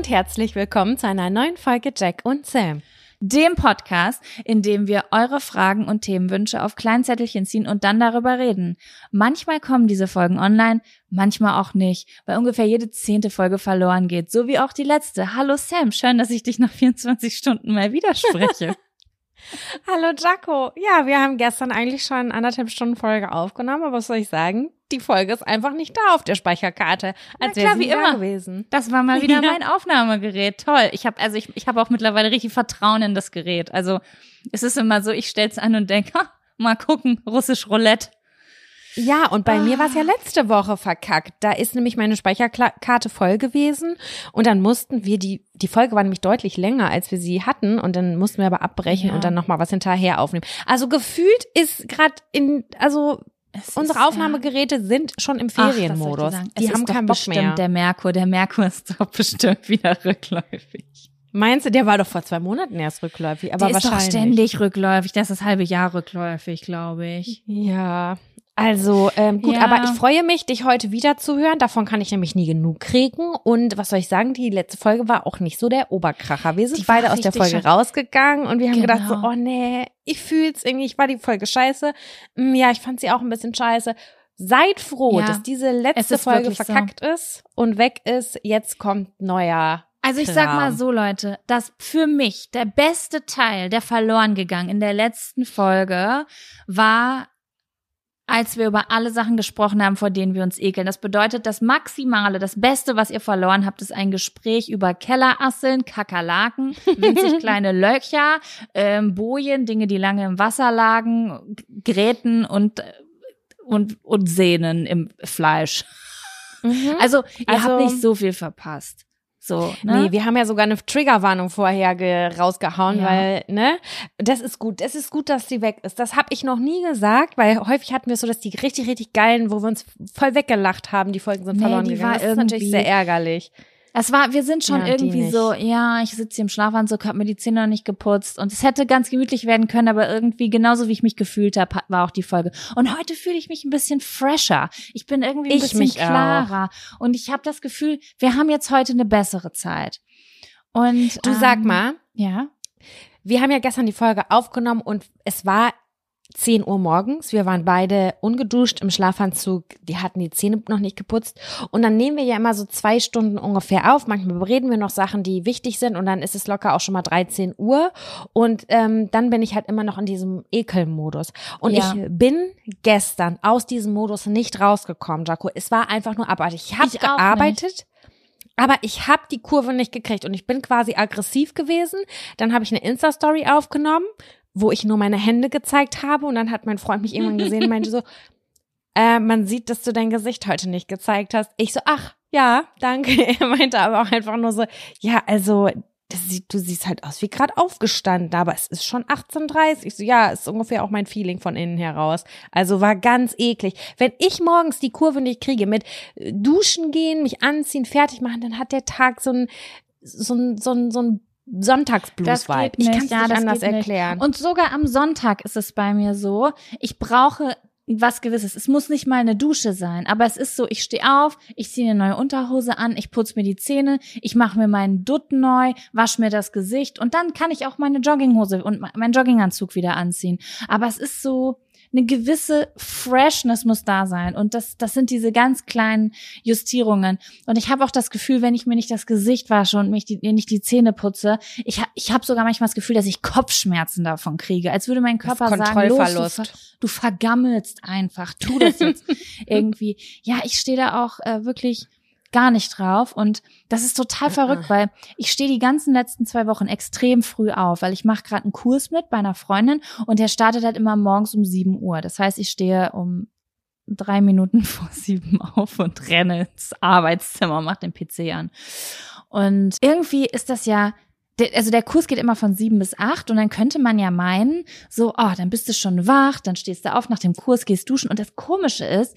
Und herzlich willkommen zu einer neuen Folge Jack und Sam. Dem Podcast, in dem wir eure Fragen und Themenwünsche auf Kleinzettelchen ziehen und dann darüber reden. Manchmal kommen diese Folgen online, manchmal auch nicht, weil ungefähr jede zehnte Folge verloren geht, so wie auch die letzte. Hallo Sam, schön, dass ich dich nach 24 Stunden mal widerspreche. Hallo Jaco. Ja, wir haben gestern eigentlich schon anderthalb Stunden Folge aufgenommen, aber was soll ich sagen? Die Folge ist einfach nicht da auf der Speicherkarte. Als Na klar, wie immer. Gewesen. Das war mal wieder ja. mein Aufnahmegerät. Toll. Ich habe also ich, ich habe auch mittlerweile richtig Vertrauen in das Gerät. Also es ist immer so, ich stell's an und denke, mal gucken, russisch Roulette. Ja, und bei ah. mir war es ja letzte Woche verkackt. Da ist nämlich meine Speicherkarte voll gewesen und dann mussten wir die, die Folge war nämlich deutlich länger, als wir sie hatten und dann mussten wir aber abbrechen ja. und dann nochmal was hinterher aufnehmen. Also gefühlt ist gerade in, also es Unsere Aufnahmegeräte ja. sind schon im Ferienmodus. Ach, die haben keinen Bock bestimmt mehr. Der Merkur, der Merkur ist doch bestimmt wieder rückläufig. Meinst du, der war doch vor zwei Monaten erst rückläufig, aber der wahrscheinlich. ist doch ständig rückläufig. Das ist das halbe Jahr rückläufig, glaube ich. Ja, also ähm, gut, ja. aber ich freue mich, dich heute wieder zu hören. Davon kann ich nämlich nie genug kriegen. Und was soll ich sagen, die letzte Folge war auch nicht so der Oberkracher. Wir sind die beide aus der Folge rausgegangen und wir haben genau. gedacht so, oh nee, ich fühl's irgendwie, ich war die Folge scheiße. Mm, ja, ich fand sie auch ein bisschen scheiße. Seid froh, ja, dass diese letzte Folge verkackt so. ist und weg ist. Jetzt kommt neuer also ich sag mal so, Leute, dass für mich der beste Teil, der verloren gegangen in der letzten Folge, war als wir über alle Sachen gesprochen haben, vor denen wir uns ekeln. Das bedeutet, das Maximale, das Beste, was ihr verloren habt, ist ein Gespräch über Kellerasseln, Kakerlaken, winzig kleine Löcher, ähm, Bojen, Dinge, die lange im Wasser lagen, Gräten und, und, und Sehnen im Fleisch. Mhm. Also, ihr also, habt nicht so viel verpasst. So, ne? Nee, wir haben ja sogar eine Triggerwarnung vorher rausgehauen, ja. weil, ne, das ist gut. Es ist gut, dass die weg ist. Das habe ich noch nie gesagt, weil häufig hatten wir so, dass die richtig, richtig geilen, wo wir uns voll weggelacht haben, die Folgen sind nee, verloren gegangen. das ist natürlich sehr ärgerlich. Es war, wir sind schon ja, irgendwie so, ja, ich sitze hier im Schlafanzug, hab mir die Zähne noch nicht geputzt und es hätte ganz gemütlich werden können, aber irgendwie genauso wie ich mich gefühlt habe, war auch die Folge. Und heute fühle ich mich ein bisschen fresher. Ich bin irgendwie ein ich bisschen klarer auch. und ich habe das Gefühl, wir haben jetzt heute eine bessere Zeit. Und du ähm, sag mal, ja. Wir haben ja gestern die Folge aufgenommen und es war 10 Uhr morgens. Wir waren beide ungeduscht im Schlafanzug. Die hatten die Zähne noch nicht geputzt. Und dann nehmen wir ja immer so zwei Stunden ungefähr auf. Manchmal bereden wir noch Sachen, die wichtig sind. Und dann ist es locker auch schon mal 13 Uhr. Und ähm, dann bin ich halt immer noch in diesem Ekelmodus. Und ja. ich bin gestern aus diesem Modus nicht rausgekommen, Jaco. Es war einfach nur abartig. Ich habe gearbeitet. Aber ich habe die Kurve nicht gekriegt und ich bin quasi aggressiv gewesen. Dann habe ich eine Insta-Story aufgenommen, wo ich nur meine Hände gezeigt habe und dann hat mein Freund mich irgendwann gesehen und meinte so, äh, man sieht, dass du dein Gesicht heute nicht gezeigt hast. Ich so, ach, ja, danke. Er meinte aber auch einfach nur so, ja, also sieht, du siehst halt aus wie gerade aufgestanden, aber es ist schon 18.30. Ich so, ja, ist ungefähr auch mein Feeling von innen heraus. Also war ganz eklig. Wenn ich morgens die Kurve nicht kriege mit äh, Duschen gehen, mich anziehen, fertig machen, dann hat der Tag so ein so ein, so ein, so ein Sonntagsblues-Vibe. Ich kann es ja, nicht anders erklären. Nicht. Und sogar am Sonntag ist es bei mir so, ich brauche was Gewisses. Es muss nicht mal eine Dusche sein, aber es ist so, ich stehe auf, ich ziehe eine neue Unterhose an, ich putze mir die Zähne, ich mache mir meinen Dutt neu, wasche mir das Gesicht und dann kann ich auch meine Jogginghose und meinen Jogginganzug wieder anziehen. Aber es ist so, eine gewisse Freshness muss da sein. Und das, das sind diese ganz kleinen Justierungen. Und ich habe auch das Gefühl, wenn ich mir nicht das Gesicht wasche und mich die, nicht die Zähne putze, ich, ich habe sogar manchmal das Gefühl, dass ich Kopfschmerzen davon kriege. Als würde mein Körper sagen, los, du, ver, du vergammelst einfach, tu das jetzt irgendwie. Ja, ich stehe da auch äh, wirklich gar nicht drauf. Und das ist total verrückt, weil ich stehe die ganzen letzten zwei Wochen extrem früh auf, weil ich mache gerade einen Kurs mit bei einer Freundin und der startet halt immer morgens um sieben Uhr. Das heißt, ich stehe um drei Minuten vor sieben auf und renne ins Arbeitszimmer, mache den PC an. Und irgendwie ist das ja also der Kurs geht immer von sieben bis acht und dann könnte man ja meinen, so, oh, dann bist du schon wach, dann stehst du auf nach dem Kurs, gehst duschen und das Komische ist,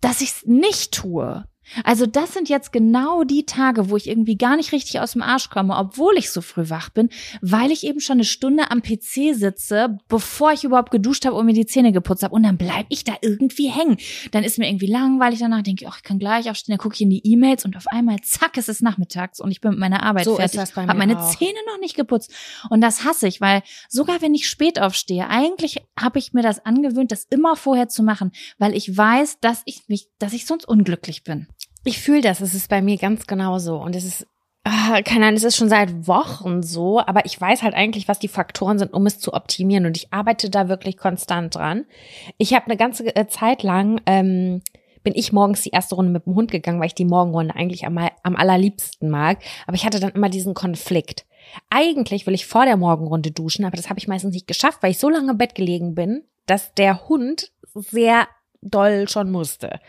dass ich es nicht tue. Also das sind jetzt genau die Tage, wo ich irgendwie gar nicht richtig aus dem Arsch komme, obwohl ich so früh wach bin, weil ich eben schon eine Stunde am PC sitze, bevor ich überhaupt geduscht habe und mir die Zähne geputzt habe. Und dann bleib ich da irgendwie hängen. Dann ist mir irgendwie langweilig danach, denke ich, oh, ich kann gleich aufstehen, dann gucke ich in die E-Mails und auf einmal, zack, es ist nachmittags und ich bin mit meiner Arbeit So fertig. ist habe meine auch. Zähne noch nicht geputzt. Und das hasse ich, weil sogar wenn ich spät aufstehe, eigentlich habe ich mir das angewöhnt, das immer vorher zu machen, weil ich weiß, dass ich mich, dass ich sonst unglücklich bin. Ich fühle das, es ist bei mir ganz genauso. Und es ist, ah, keine Ahnung, es ist schon seit Wochen so, aber ich weiß halt eigentlich, was die Faktoren sind, um es zu optimieren. Und ich arbeite da wirklich konstant dran. Ich habe eine ganze äh, Zeit lang, ähm, bin ich morgens die erste Runde mit dem Hund gegangen, weil ich die Morgenrunde eigentlich am, am allerliebsten mag. Aber ich hatte dann immer diesen Konflikt. Eigentlich will ich vor der Morgenrunde duschen, aber das habe ich meistens nicht geschafft, weil ich so lange im Bett gelegen bin, dass der Hund sehr doll schon musste.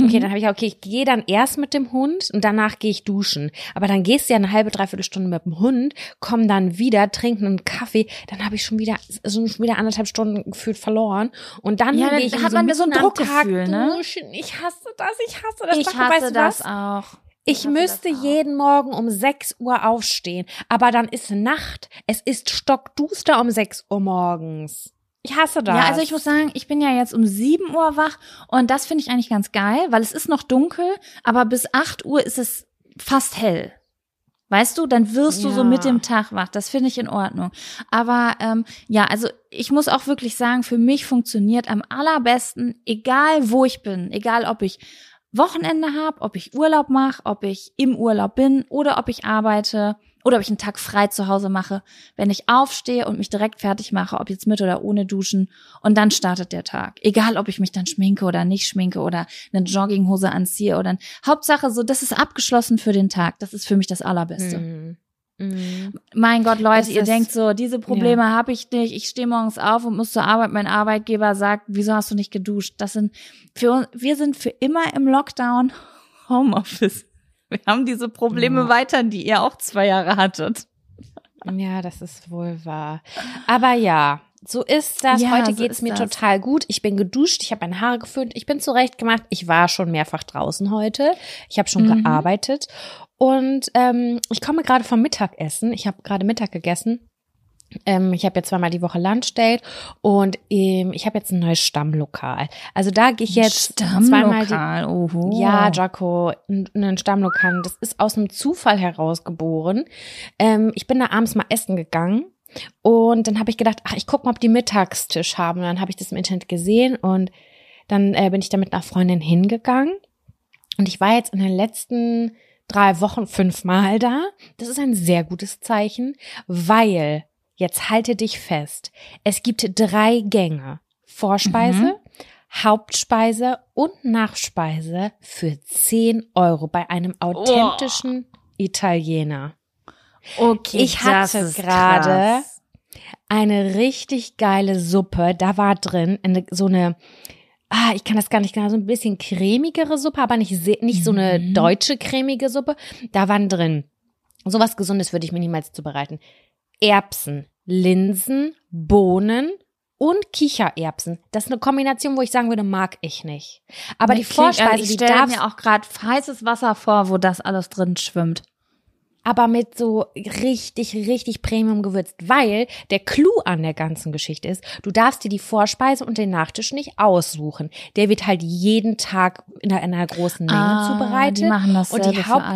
Okay, Mhm. dann habe ich, okay, ich gehe dann erst mit dem Hund und danach gehe ich duschen. Aber dann gehst du ja eine halbe, dreiviertel Stunde mit dem Hund, komm dann wieder, trinken einen Kaffee, dann habe ich schon wieder, so schon wieder anderthalb Stunden gefühlt verloren. Und dann Ja, dann gehe ich hat man so ein mitten am Druckgefühl, Tag ne? duschen. Ich hasse das, ich hasse das. Ich Sag, hasse weißt du das was? auch. Ich müsste jeden Morgen um 6 Uhr aufstehen, aber dann ist Nacht. Es ist stockduster um 6 Uhr morgens. Ich hasse das. Ja, also ich muss sagen, ich bin ja jetzt um 7 Uhr wach und das finde ich eigentlich ganz geil, weil es ist noch dunkel, aber bis 8 Uhr ist es fast hell. Weißt du, dann wirst du so Ja. mit dem Tag wach. Das finde ich in Ordnung. Aber ähm, ja, also ich muss auch wirklich sagen, für mich funktioniert am allerbesten, egal wo ich bin, egal ob ich Wochenende habe, ob ich Urlaub mache, ob ich im Urlaub bin oder ob ich arbeite oder ob ich einen Tag frei zu Hause mache, wenn ich aufstehe und mich direkt fertig mache, ob jetzt mit oder ohne Duschen und dann startet der Tag. Egal, ob ich mich dann schminke oder nicht schminke oder eine Jogginghose anziehe oder Hauptsache so, das ist abgeschlossen für den Tag. Das ist für mich das Allerbeste. Mhm. Mhm. Mein Gott, Leute, Es ihr ist- denkt so, diese Probleme habe ich nicht. Ich stehe morgens auf und muss zur Arbeit. Mein Arbeitgeber sagt, wieso hast du nicht geduscht? Das sind für uns, wir sind für immer im Lockdown Homeoffice. Wir haben diese Probleme Ja. weiter, die ihr auch zwei Jahre hattet. Ja, das ist wohl wahr. Aber ja, so ist das. Ja, Heute so geht's ist mir das. total gut. Ich bin geduscht, ich habe meine Haare geföhnt, ich bin zurecht gemacht. Ich war schon mehrfach draußen heute. Ich habe schon Mhm. gearbeitet. Und ähm, ich komme gerade vom Mittagessen. Ich habe gerade Mittag gegessen. Ähm, ich habe jetzt zweimal die Woche Lunch Date und ähm, ich habe jetzt ein neues Stammlokal. Also da gehe ich jetzt zweimal die Stammlokal, oho. ja, Jaco, n- ein Stammlokal. Das ist aus einem Zufall herausgeboren. Ähm, ich bin da abends mal essen gegangen und dann habe ich gedacht, ach, ich guck mal, ob die Mittagstisch haben. Und dann habe ich das im Internet gesehen und dann äh, bin ich da mit einer Freundin hingegangen. Und ich war jetzt in den letzten drei Wochen fünfmal da. Das ist ein sehr gutes Zeichen, weil, jetzt halte dich fest, es gibt drei Gänge. Vorspeise, Mhm. Hauptspeise und Nachspeise für 10 Euro bei einem authentischen Italiener. Okay, Ich hatte gerade. Eine richtig geile Suppe. Da war drin eine, so eine, ah, ich kann das gar nicht genau, so ein bisschen cremigere Suppe, aber nicht, nicht so eine Mhm. deutsche cremige Suppe. Da waren drin, sowas Gesundes würde ich mir niemals zubereiten. Erbsen, Linsen, Bohnen und Kichererbsen. Das ist eine Kombination, wo ich sagen würde, mag ich nicht. Aber die Klingt- also Vorspeise, ich die darf mir auch gerade heißes Wasser vor, wo das alles drin schwimmt. aber mit so richtig, richtig Premium gewürzt, weil der Clou an der ganzen Geschichte ist, du darfst dir die Vorspeise und den Nachtisch nicht aussuchen. Der wird halt jeden Tag in einer, in einer großen Menge Ah, zubereitet. die machen und dasselbe die für alle.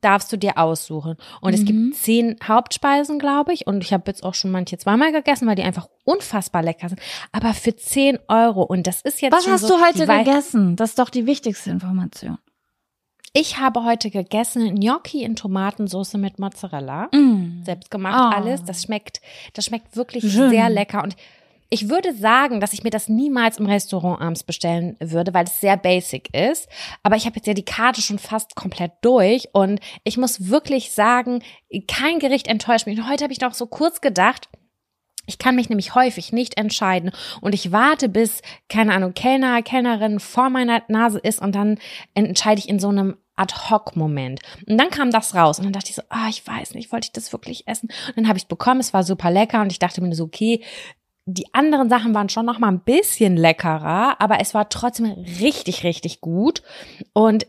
Darfst du dir aussuchen. Und es Mhm. gibt zehn Hauptspeisen, glaube ich. Und ich habe jetzt auch schon manche zweimal gegessen, weil die einfach unfassbar lecker sind. Aber für 10 Euro. Und das ist jetzt Was hast so, du heute gegessen? Das ist doch die wichtigste Information. Ich habe heute gegessen Gnocchi in Tomatensauce mit Mozzarella. Mm. selbst gemacht Oh. alles. Das schmeckt, das schmeckt wirklich Schön. sehr lecker und ich würde sagen, dass ich mir das niemals im Restaurant abends bestellen würde, weil es sehr basic ist. Aber ich habe jetzt ja die Karte schon fast komplett durch und ich muss wirklich sagen, kein Gericht enttäuscht mich. Und heute habe ich noch so kurz gedacht, ich kann mich nämlich häufig nicht entscheiden und ich warte, bis, keine Ahnung, Kellner, Kellnerin vor meiner Nase ist und dann entscheide ich in so einem Ad-Hoc-Moment. Und dann kam das raus und dann dachte ich so, ah, ich weiß nicht, wollte ich das wirklich essen? Und dann habe ich es bekommen, es war super lecker und ich dachte mir so, okay, die anderen Sachen waren schon noch mal ein bisschen leckerer, aber es war trotzdem richtig, richtig gut. Und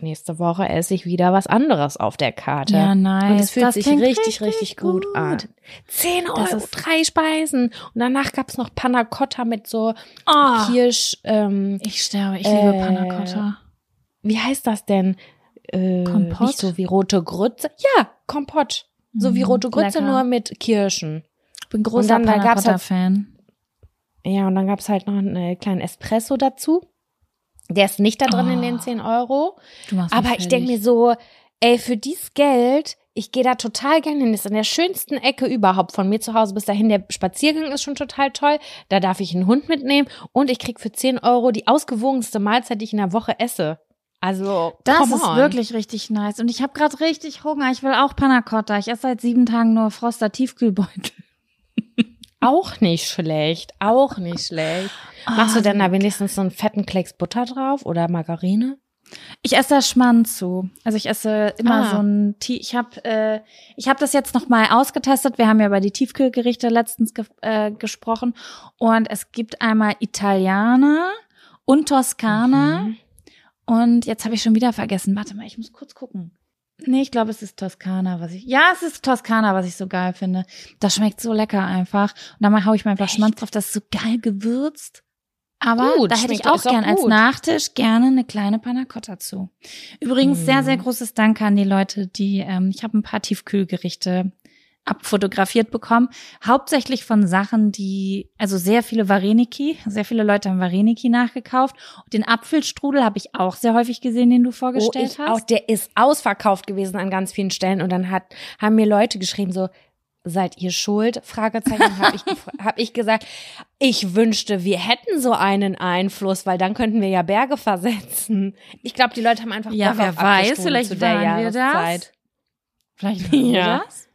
nächste Woche esse ich wieder was anderes auf der Karte. Ja, nice. Und es fühlt Das sich richtig, richtig richtig, gut, gut. an. 10 Das Euro, drei Speisen. Und danach gab's noch Panna Cotta mit so Oh, Kirsch, ähm, ich sterbe, ich liebe Äh, Panna Cotta. wie heißt das denn? Äh, Kompott? Nicht so wie rote Grütze. Ja, Kompott. So wie Mhm, rote Grütze, lecker. nur mit Kirschen. Ich bin großer dann, da Panna Cotta halt- Fan. Ja, und dann gab's halt noch einen äh, kleinen Espresso dazu. Der ist nicht da drin in den Oh. 10 Euro. Du machst Aber ich denke mir so, ey, für dieses Geld, ich gehe da total gerne hin. Das ist in der schönsten Ecke überhaupt von mir zu Hause bis dahin. Der Spaziergang ist schon total toll. Da darf ich einen Hund mitnehmen und ich krieg für 10 Euro die ausgewogenste Mahlzeit, die ich in der Woche esse. Also, Das ist wirklich richtig nice. Und ich habe gerade richtig Hunger. Ich will auch Panna Cotta. Ich esse seit sieben Tagen nur Froster Tiefkühlbeutel. Auch nicht schlecht, auch nicht schlecht. Machst du Ah, denn da wenigstens so einen fetten Klecks Butter drauf oder Margarine? Ich esse da Schmand zu. Also ich esse immer Ah. so ein Ti- ich habe äh, ich habe das jetzt noch mal ausgetestet. Wir haben ja über die Tiefkühlgerichte letztens ge äh, gesprochen und es gibt einmal Italiener und Toskana Mhm. und jetzt habe ich schon wieder vergessen. Warte mal, ich muss kurz gucken. Nee, ich glaube, es ist Toskana, was ich. Ja, es ist Toskana, was ich so geil finde. Das schmeckt so lecker einfach. Und dann hau ich mir einfach Echt? Schmand drauf, das ist so geil gewürzt. Aber Gut, da hätte ich auch gern als. Nachtisch gerne eine kleine Panna Cotta zu. Übrigens sehr, sehr Mhm. großes Dank an die Leute, die, ähm, ich habe ein paar Tiefkühlgerichte abfotografiert bekommen. Hauptsächlich von Sachen, die, also sehr viele Vareniki, sehr viele Leute haben Vareniki nachgekauft. Den Apfelstrudel habe ich auch sehr häufig gesehen, den du Oh, vorgestellt ich hast. auch, der ist ausverkauft gewesen an ganz vielen Stellen und dann hat, haben mir Leute geschrieben so, seid ihr schuld? Fragezeichen habe ich, hab ich gesagt, ich wünschte, wir hätten so einen Einfluss, weil dann könnten wir ja Berge versetzen. Ich glaube, die Leute haben einfach Ja, wer weiß, vielleicht zu der wir das. Vielleicht Ja. das.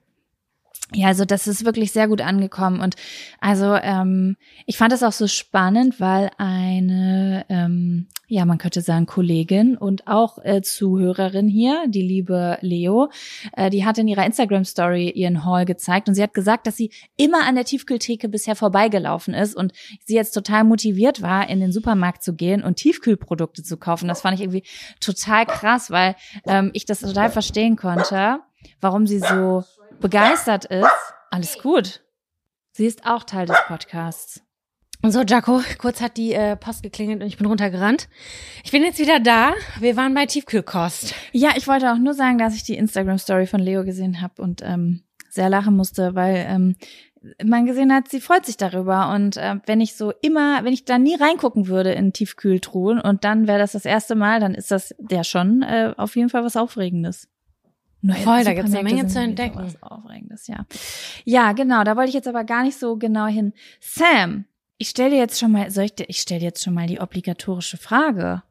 Ja, also das ist wirklich sehr gut angekommen und also ähm, ich fand das auch so spannend, weil eine, ähm, ja man könnte sagen Kollegin und auch äh, Zuhörerin hier, die liebe Leo, äh, die hat in ihrer Instagram Story ihren Haul gezeigt und sie hat gesagt, dass sie immer an der Tiefkühltheke bisher vorbeigelaufen ist und sie jetzt total motiviert war, in den Supermarkt zu gehen und Tiefkühlprodukte zu kaufen. Das fand ich irgendwie total krass, weil ähm, ich das total verstehen konnte, warum sie so begeistert ist. Alles gut. Sie ist auch Teil des Podcasts. So, Jaco, kurz hat die äh, Post geklingelt und ich bin runtergerannt. Ich bin jetzt wieder da. Wir waren bei Tiefkühlkost. Ja, ich wollte auch nur sagen, dass ich die Instagram-Story von Leo gesehen habe und ähm, sehr lachen musste, weil ähm, man gesehen hat, sie freut sich darüber. Und äh, wenn ich so immer, wenn ich da nie reingucken würde in Tiefkühltruhen und dann wäre das das erste Mal, dann ist das ja schon äh, auf jeden Fall was Aufregendes. Neue Voll, da gibt's eine Supermärkte Menge zu entdecken. Was Aufregendes, ja. Ja, genau. Da wollte ich jetzt aber gar nicht so genau hin. Sam, ich stelle dir jetzt schon mal, soll ich dir, ich stelle jetzt schon mal die obligatorische Frage.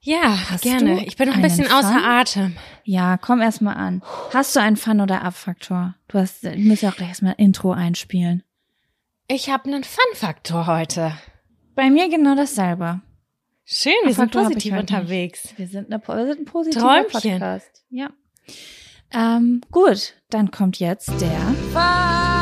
Ja, Hast gerne. Ich bin noch ein bisschen außer Fun? Atem. Ja, komm erst mal an. Hast du einen Fun- oder Ab-Faktor? Du hast, du musst ja auch gleich erstmal Intro einspielen. Ich habe einen Fun-Faktor heute. Bei mir genau dasselbe. Schön, wir sind Faktor ich positiv heute unterwegs. Wir sind, eine, wir sind ein positiver Träumchen. Podcast. Ja. Ähm, gut, dann kommt jetzt der Fun!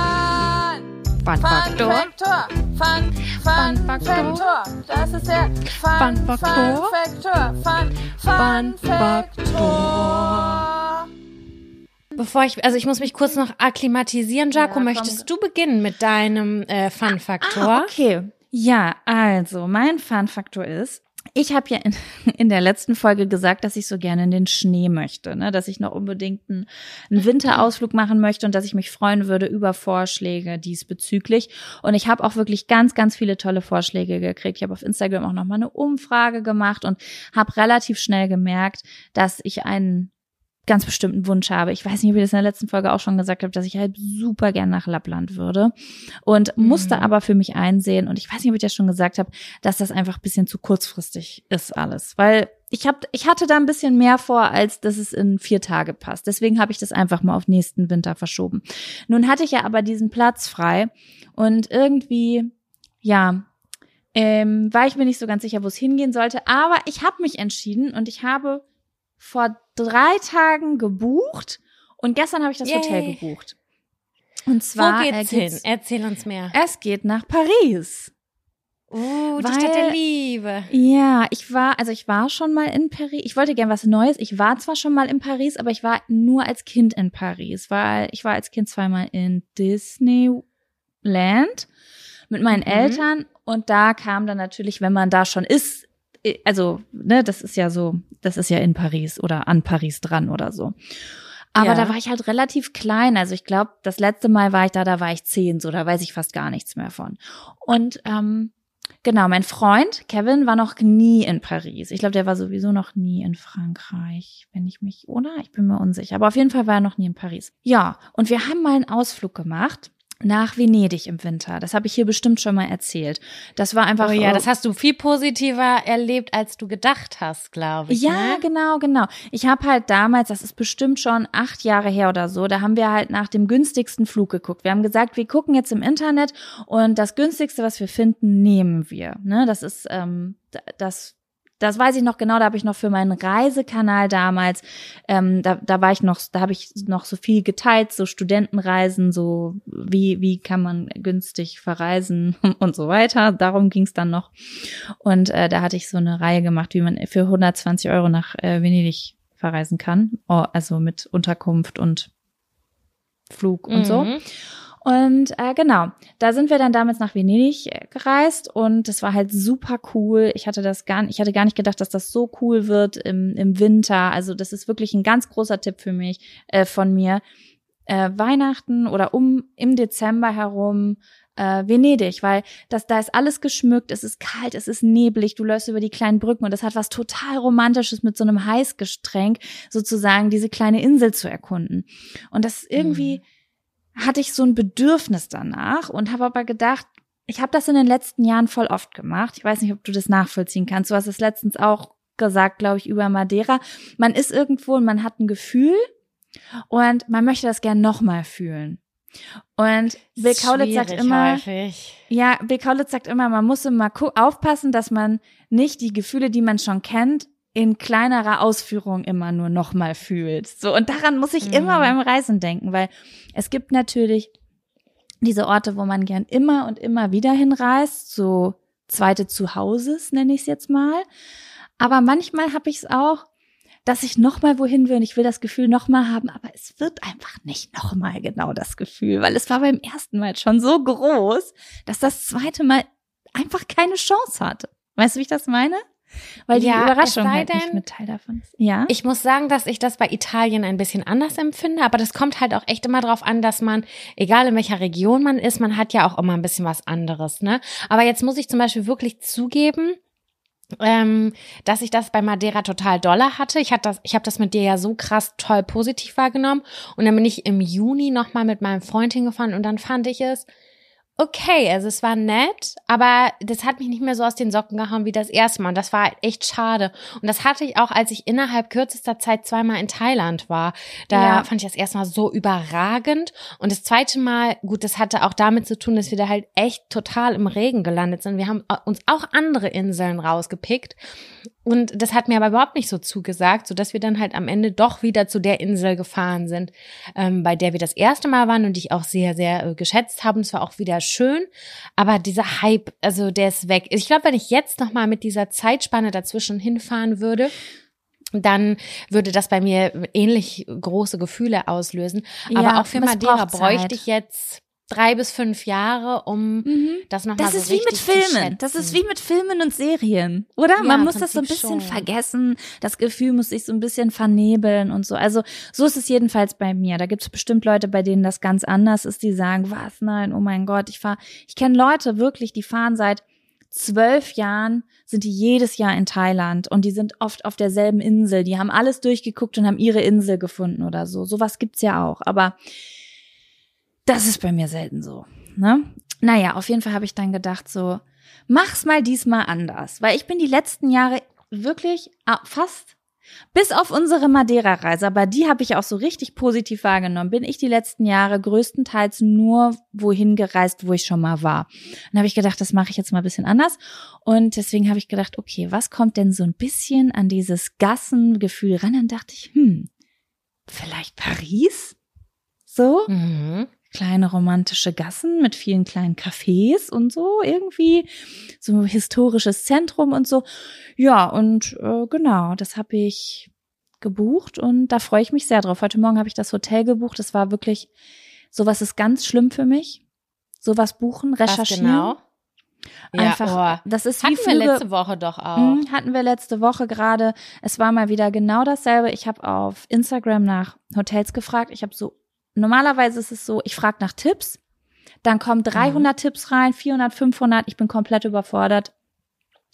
Fun-Faktor. Faktor. Fun, Fun, Fun Faktor. Faktor. Das ist der Fun, Fun Faktor. Faktor. Fun, Fun Fun Faktor. Bevor ich, also ich muss mich kurz noch akklimatisieren, Jaco. komm. möchtest du beginnen mit deinem äh, Fun-Faktor? Ah, okay. Ja, also mein Fun-Faktor ist, ich habe ja in, in der letzten Folge gesagt, dass ich so gerne in den Schnee möchte, ne? dass ich noch unbedingt einen, einen Winterausflug machen möchte und dass ich mich freuen würde über Vorschläge diesbezüglich. Und ich habe auch wirklich ganz, ganz viele tolle Vorschläge gekriegt. Ich habe auf Instagram auch noch mal eine Umfrage gemacht und habe relativ schnell gemerkt, dass ich einen ganz bestimmten Wunsch habe. Ich weiß nicht, ob ich das in der letzten Folge auch schon gesagt habe, dass ich halt super gern nach Lappland würde und Mhm. musste aber für mich einsehen und ich weiß nicht, ob ich das schon gesagt habe, dass das einfach ein bisschen zu kurzfristig ist alles, weil ich hab, ich hatte da ein bisschen mehr vor, als dass es in vier Tage passt. Deswegen habe ich das einfach mal auf nächsten Winter verschoben. Nun hatte ich ja aber diesen Platz frei und irgendwie, ja, ähm, war ich mir nicht so ganz sicher, wo es hingehen sollte. Aber ich habe mich entschieden und ich habe vor drei Tagen gebucht und gestern habe ich das Yay. Hotel gebucht. Und zwar Wo geht's äh, hin? Erzähl uns mehr. Es geht nach Paris. Uh, die Weil- Stadt der Liebe. Ja, ich war, also ich war schon mal in Paris. Ich wollte gern was Neues. Ich war zwar schon mal in Paris, aber ich war nur als Kind in Paris, weil ich war als Kind zweimal in Disneyland mit meinen Mhm. Eltern und da kam dann natürlich, wenn man da schon ist, also, ne, das ist ja so, das ist ja in Paris oder an Paris dran oder so. Aber Ja. da war ich halt relativ klein. Also ich glaube, das letzte Mal war ich da, da war ich zehn, so, da weiß ich fast gar nichts mehr von. Und ähm, genau, mein Freund Kevin war noch nie in Paris. Ich glaube, der war sowieso noch nie in Frankreich, wenn ich mich, oder? Ich bin mir unsicher. Aber auf jeden Fall war er noch nie in Paris. Ja, und wir haben mal einen Ausflug gemacht nach Venedig im Winter. Das habe ich hier bestimmt schon mal erzählt. Das war einfach Oh ja, das hast du viel positiver erlebt, als du gedacht hast, glaube ich. ja, ne? genau, genau. Ich habe halt damals, das ist bestimmt schon acht Jahre her oder so, da haben wir halt nach dem günstigsten Flug geguckt. Wir haben gesagt, wir gucken jetzt im Internet und das günstigste, was wir finden, nehmen wir. Ne, das ist ähm, das. Das weiß ich noch genau, da habe ich noch für meinen Reisekanal damals, ähm, da, da war ich noch, da habe ich noch so viel geteilt, so Studentenreisen, so wie, wie kann man günstig verreisen und so weiter. Darum ging es dann noch. Und äh, da hatte ich so eine Reihe gemacht, wie man für 120 Euro nach äh, Venedig verreisen kann. Oh, also mit Unterkunft und Flug und so. Mhm. Und äh, genau, da sind wir dann damals nach Venedig äh, gereist und das war halt super cool. Ich hatte das gar, ich hatte gar nicht gedacht, dass das so cool wird im, im Winter. Also das ist wirklich ein ganz großer Tipp für mich, äh, von mir. Äh, Weihnachten oder um im Dezember herum äh, Venedig, weil das da ist alles geschmückt, es ist kalt, es ist neblig, du läufst über die kleinen Brücken und das hat was total romantisches mit so einem Heißgestränk sozusagen diese kleine Insel zu erkunden. Und das ist irgendwie hatte ich so ein Bedürfnis danach und habe aber gedacht, ich habe das in den letzten Jahren voll oft gemacht. Ich weiß nicht, ob du das nachvollziehen kannst. Du hast es letztens auch gesagt, glaube ich, über Madeira. Man ist irgendwo und man hat ein Gefühl und man möchte das gern nochmal fühlen. Und Bill Kaulitz sagt immer, Häufig. ja, Bill Kaulitz sagt immer, man muss immer aufpassen, dass man nicht die Gefühle, die man schon kennt, in kleinerer Ausführung immer nur nochmal fühlt. So, und daran muss ich immer Mhm. beim Reisen denken, weil es gibt natürlich diese Orte, wo man gern immer und immer wieder hinreist, so zweite Zuhauses nenne ich es jetzt mal. Aber manchmal habe ich es auch, dass ich nochmal wohin will und ich will das Gefühl nochmal haben, aber es wird einfach nicht nochmal genau das Gefühl, weil es war beim ersten Mal schon so groß, dass das zweite Mal einfach keine Chance hatte. Weißt du, wie ich das meine? Weil die Ja, Überraschung halt nicht denn- mit Teil davon ist. Ja. Ich muss sagen, dass ich das bei Italien ein bisschen anders empfinde, aber das kommt halt auch echt immer drauf an, dass man, egal in welcher Region man ist, man hat ja auch immer ein bisschen was anderes, ne? Aber jetzt muss ich zum Beispiel wirklich zugeben, ähm, dass ich das bei Madeira total doller hatte. Ich hatte das, ich habe das mit dir ja so krass toll positiv wahrgenommen und dann bin ich im Juni noch mal mit meinem Freund hingefahren und dann fand ich es okay, also es war nett, aber das hat mich nicht mehr so aus den Socken gehauen wie das erste Mal. Und das war echt schade. Und das hatte ich auch, als ich innerhalb kürzester Zeit zweimal in Thailand war. Da Ja. fand ich das erste Mal so überragend. Und das zweite Mal, gut, das hatte auch damit zu tun, dass wir da halt echt total im Regen gelandet sind. Wir haben uns auch andere Inseln rausgepickt. Und das hat mir aber überhaupt nicht so zugesagt, sodass wir dann halt am Ende doch wieder zu der Insel gefahren sind, ähm, bei der wir das erste Mal waren und die ich auch sehr, sehr äh, geschätzt habe. Und es war auch wieder schön. Aber dieser Hype, also der ist weg. Ich glaube, wenn ich jetzt noch mal mit dieser Zeitspanne dazwischen hinfahren würde, dann würde das bei mir ähnlich große Gefühle auslösen. Aber Ja, auch für Madeira bräuchte ich jetzt drei bis fünf Jahre, um Mhm. das nochmal Das so ist wie mit richtig zu Filmen. Das ist wie mit Filmen und Serien, oder? Ja, Man muss das so ein bisschen schon. vergessen. Das Gefühl muss sich so ein bisschen vernebeln und so. Also so ist es jedenfalls bei mir. Da gibt es bestimmt Leute, bei denen das ganz anders ist, die sagen, was, nein, oh mein Gott, ich fahr. Ich kenne Leute wirklich, die fahren seit zwölf Jahren, sind die jedes Jahr in Thailand und die sind oft auf derselben Insel. Die haben alles durchgeguckt und haben ihre Insel gefunden oder so. Sowas gibt's ja auch. Aber das ist bei mir selten so. Ne? Naja, auf jeden Fall habe ich dann gedacht, so, mach's mal diesmal anders. Weil ich bin die letzten Jahre wirklich ah, fast, bis auf unsere Madeira-Reise, aber die habe ich auch so richtig positiv wahrgenommen, bin ich die letzten Jahre größtenteils nur wohin gereist, wo ich schon mal war. Dann habe ich gedacht, das mache ich jetzt mal ein bisschen anders. Und deswegen habe ich gedacht, okay, was kommt denn so ein bisschen an dieses Gassengefühl ran? Dann dachte ich, hm, vielleicht Paris? So? Mhm. Kleine romantische Gassen mit vielen kleinen Cafés und so irgendwie so ein historisches Zentrum und so. Ja, und äh, genau, das habe ich gebucht und da freue ich mich sehr drauf. Heute Morgen habe ich das Hotel gebucht. Das war wirklich, sowas ist ganz schlimm für mich. Sowas buchen, recherchieren. genau? Einfach, ja, oh. das ist Hatten wie Flüge, wir letzte Woche doch auch. Mhm, hatten wir letzte Woche gerade. Es war mal wieder genau dasselbe. Ich habe auf Instagram nach Hotels gefragt. Ich habe so, normalerweise ist es so, ich frage nach Tipps. Dann kommen 300 Tipps rein, 400, 500. Ich bin komplett überfordert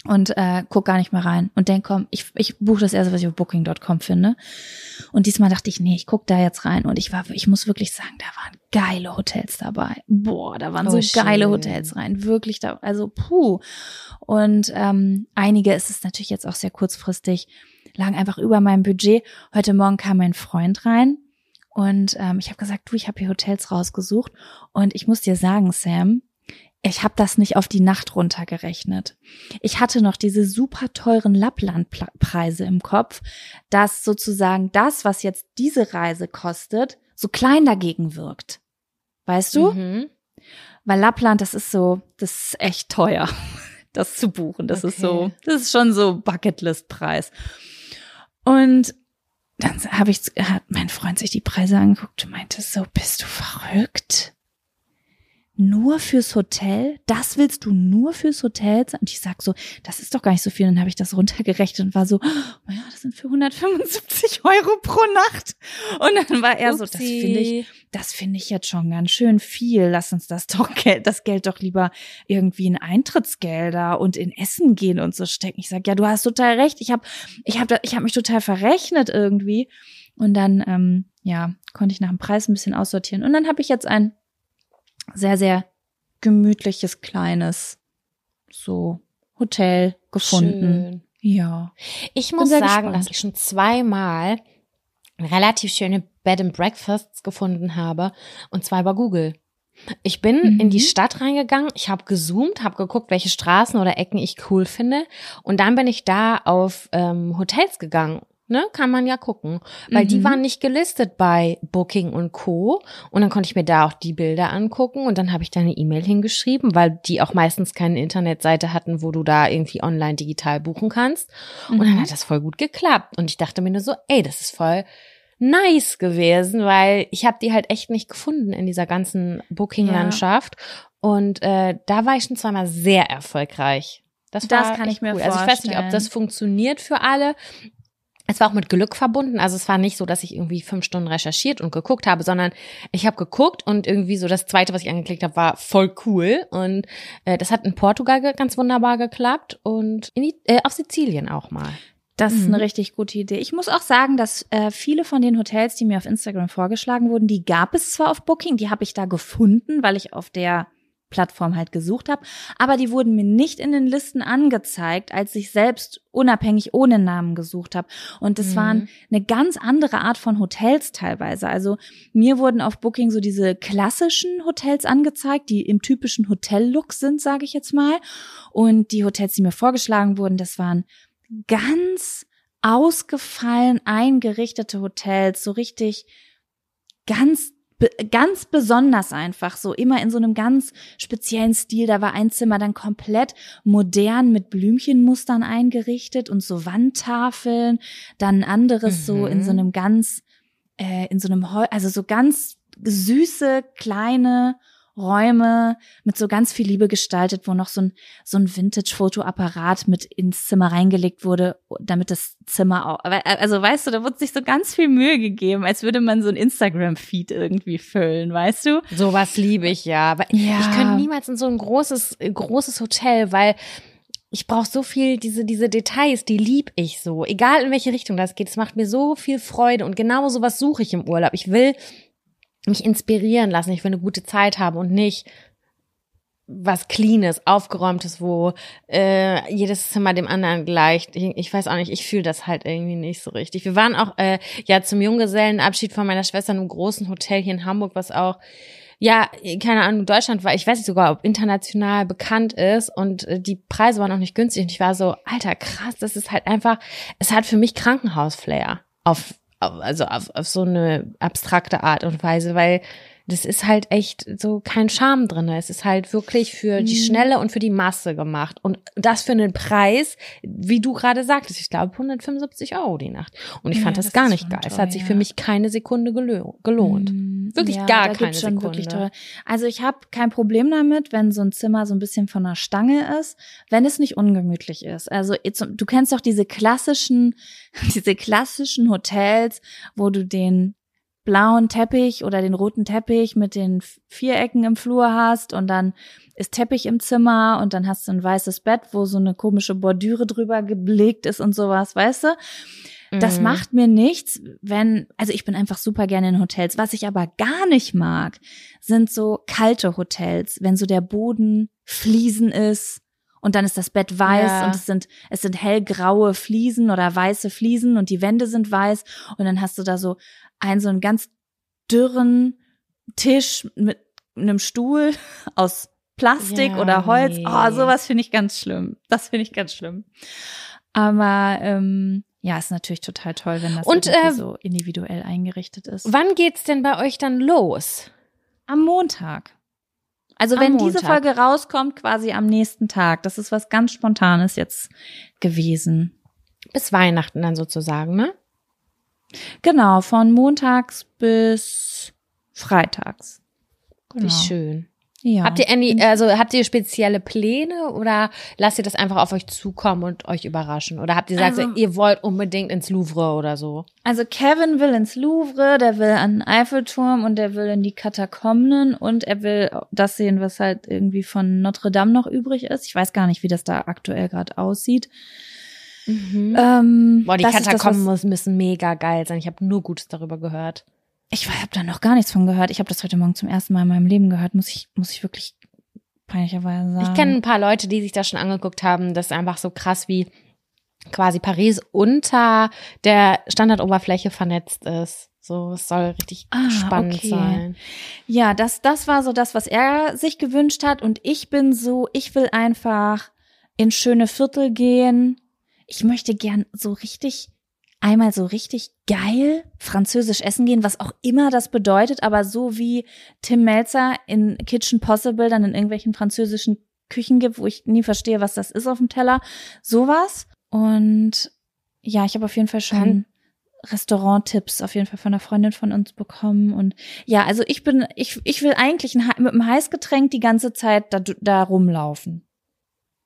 und äh, guck gar nicht mehr rein und denk, komm, ich, ich buche das erste, was ich auf Booking.com finde. Und diesmal dachte ich, nee, ich guck da jetzt rein und ich war, ich muss wirklich sagen, da waren geile Hotels dabei. Boah, da waren Oh, so schön. geile Hotels rein, wirklich da, also puh. Und ähm, einige ist es natürlich jetzt auch sehr kurzfristig, lagen einfach über meinem Budget. Heute Morgen kam mein Freund rein und ähm, ich habe gesagt, du, ich habe hier Hotels rausgesucht und ich muss dir sagen, Sam, ich habe das nicht auf die Nacht runtergerechnet. Ich hatte noch diese super teuren Lapplandpreise im Kopf, dass sozusagen das, was jetzt diese Reise kostet, so klein dagegen wirkt. Weißt du? Mhm. Weil Lappland, das ist so, das ist echt teuer, das zu buchen. Das ist so, Okay. das ist schon so Bucketlist-Preis. Und dann habe ich, hat mein Freund sich die Preise angeguckt und meinte so, bist du verrückt? Nur fürs Hotel? Das willst du nur fürs Hotel? Und ich sag so, das ist doch gar nicht so viel. Und dann habe ich das runtergerechnet und war so, oh ja, das sind für 175 Euro pro Nacht. Und dann war er so, das finde ich, das finde ich jetzt schon ganz schön viel. Lass uns das doch Geld, das Geld doch lieber irgendwie in Eintrittsgelder und in Essen gehen und so stecken. Ich sag, ja, du hast total recht. Ich habe, ich habe, ich habe mich total verrechnet irgendwie. Und dann, ähm, ja, konnte ich nach dem Preis ein bisschen aussortieren. Und dann habe ich jetzt ein sehr, sehr gemütliches kleines so Hotel gefunden. Schön. Ja. Ich muss sagen, gespannt. dass ich schon zweimal relativ schöne Bed and Breakfasts gefunden habe und zwar über Google. Ich bin Mhm. in die Stadt reingegangen, ich habe gezoomt, habe geguckt, welche Straßen oder Ecken ich cool finde und dann bin ich da auf ähm, Hotels gegangen. Ne, kann man ja gucken, weil die Mhm. waren nicht gelistet bei Booking und Co. Und dann konnte ich mir da auch die Bilder angucken und dann habe ich da eine E-Mail hingeschrieben, weil die auch meistens keine Internetseite hatten, wo du da irgendwie online digital buchen kannst. Und dann Mhm. hat das voll gut geklappt. Und ich dachte mir nur so, ey, das ist voll nice gewesen, weil ich habe die halt echt nicht gefunden in dieser ganzen Booking-Landschaft. Und äh, da war ich schon zweimal sehr erfolgreich. Das, Das war kann echt ich mir cool. Also ich weiß nicht, ob vorstellen. das funktioniert für alle. Es war auch mit Glück verbunden. Also es war nicht so, dass ich irgendwie fünf Stunden recherchiert und geguckt habe, sondern ich habe geguckt und irgendwie so das zweite, was ich angeklickt habe, war voll cool. Und äh, das hat in Portugal ganz wunderbar geklappt und in, I- äh, auf Sizilien auch mal. Das ist Mhm. eine richtig gute Idee. Ich muss auch sagen, dass äh, viele von den Hotels, die mir auf Instagram vorgeschlagen wurden, die gab es zwar auf Booking, die habe ich da gefunden, weil ich auf der Plattform halt gesucht habe, aber die wurden mir nicht in den Listen angezeigt, als ich selbst unabhängig ohne Namen gesucht habe. Und das Mhm. waren eine ganz andere Art von Hotels teilweise. Also mir wurden auf Booking so diese klassischen Hotels angezeigt, die im typischen Hotel-Look sind, sage ich jetzt mal. Und die Hotels, die mir vorgeschlagen wurden, das waren ganz ausgefallen eingerichtete Hotels, so richtig ganz ganz besonders einfach so immer in so einem ganz speziellen Stil da war ein Zimmer dann komplett modern mit Blümchenmustern eingerichtet und so Wandtafeln dann ein anderes so in Mhm. so einem ganz äh, in so einem Heu also so ganz süße kleine Räume mit so ganz viel Liebe gestaltet, wo noch so ein, so ein Vintage-Fotoapparat mit ins Zimmer reingelegt wurde, damit das Zimmer auch, aber, also weißt du, da wurde sich so ganz viel Mühe gegeben, als würde man so ein Instagram-Feed irgendwie füllen, weißt du? Sowas liebe ich ja. Aber Ja. ich könnte niemals in so ein großes, äh, großes Hotel, weil ich brauche so viel, diese, diese Details, die lieb ich so. Egal in welche Richtung das geht, es macht mir so viel Freude und genau sowas suche ich im Urlaub. Ich will mich inspirieren lassen, ich will eine gute Zeit haben und nicht was Cleanes, Aufgeräumtes, wo äh, jedes Zimmer dem anderen gleicht. Ich, ich weiß auch nicht, ich fühle das halt irgendwie nicht so richtig. Wir waren auch äh, ja zum Junggesellenabschied von meiner Schwester in einem großen Hotel hier in Hamburg, was auch ja, keine Ahnung, Deutschland war, ich weiß nicht sogar, ob international bekannt ist und äh, die Preise waren auch nicht günstig und ich war so, alter, krass, das ist halt einfach, es hat für mich Krankenhausflair auf, auf also auf, auf so eine abstrakte Art und Weise, weil das ist halt echt so kein Charme drinne. Es ist halt wirklich für die Mhm. Schnelle und für die Masse gemacht. Und das für einen Preis, wie du gerade sagtest, ich glaube 175 Euro die Nacht. Und ich Ja, fand das, das gar nicht geil. Es hat sich teuer. für mich keine Sekunde gelo- gelohnt. Mm, Wirklich ja, gar keine Sekunde. teuer. Also ich habe kein Problem damit, wenn so ein Zimmer so ein bisschen von der Stange ist, wenn es nicht ungemütlich ist. Also jetzt, du kennst doch diese klassischen, diese klassischen Hotels, wo du den blauen Teppich oder den roten Teppich mit den Vierecken im Flur hast und dann ist Teppich im Zimmer und dann hast du ein weißes Bett, wo so eine komische Bordüre drüber gelegt ist und sowas, weißt du? Das Mhm. macht mir nichts, wenn, also ich bin einfach super gerne in Hotels. Was ich aber gar nicht mag, sind so kalte Hotels, wenn so der Boden Fliesen ist und dann ist das Bett weiß Ja. und es sind, es sind hellgraue Fliesen oder weiße Fliesen und die Wände sind weiß und dann hast du da so einen, so einen ganz dürren Tisch mit einem Stuhl aus Plastik Ja, oder Holz. nee. Oh, sowas finde ich ganz schlimm. Das finde ich ganz schlimm. Aber ähm, ja, ist natürlich total toll, wenn das Und, äh, so individuell eingerichtet ist. Wann geht's denn bei euch dann los? Am Montag. Also Am wenn diese Montag. Folge rauskommt, quasi am nächsten Tag. Das ist was ganz Spontanes jetzt gewesen. Bis Weihnachten dann sozusagen, ne? Genau, von montags bis freitags. Genau. Wie schön. Ja. Habt ihr any, also habt ihr spezielle Pläne oder lasst ihr das einfach auf euch zukommen und euch überraschen? Oder habt ihr gesagt, Also- ihr wollt unbedingt ins Louvre oder so? Also Kevin will ins Louvre, der will an den Eiffelturm und der will in die Katakomben und er will das sehen, was halt irgendwie von Notre Dame noch übrig ist. Ich weiß gar nicht, wie das da aktuell gerade aussieht. Ähm, Boah, die das das, Katakomben muss- müssen mega geil sein. Ich habe nur Gutes darüber gehört. Ich habe da noch gar nichts von gehört. Ich habe das heute Morgen zum ersten Mal in meinem Leben gehört. Muss ich, muss ich wirklich peinlicherweise sagen. Ich kenne ein paar Leute, die sich das schon angeguckt haben. Das ist einfach so krass, wie quasi Paris unter der Standardoberfläche vernetzt ist. So, es soll richtig Ah, spannend okay. sein. Ja, das, das war so das, was er sich gewünscht hat. Und ich bin so, ich will einfach in schöne Viertel gehen. Ich möchte gern so richtig, einmal so richtig geil französisch essen gehen, was auch immer das bedeutet, aber so wie Tim Melzer in Kitchen Possible dann in irgendwelchen französischen Küchen gibt, wo ich nie verstehe, was das ist auf dem Teller. Sowas. Und ja, ich habe auf jeden Fall schon Restauranttipps auf jeden Fall von einer Freundin von uns bekommen. Und ja, also ich bin, ich, ich will eigentlich mit einem Heißgetränk die ganze Zeit da, da rumlaufen.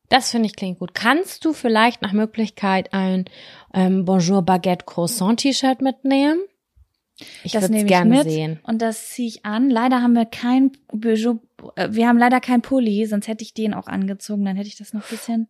Das finde ich klingt gut. Kannst du vielleicht nach Möglichkeit ein ähm, Bonjour Baguette Croissant T-Shirt mitnehmen? Ich das würde nehme es ich gerne mit sehen. und das ziehe ich an. Leider haben wir kein Bijou, äh, wir haben leider kein Pulli, sonst hätte ich den auch angezogen, dann hätte ich das noch ein bisschen.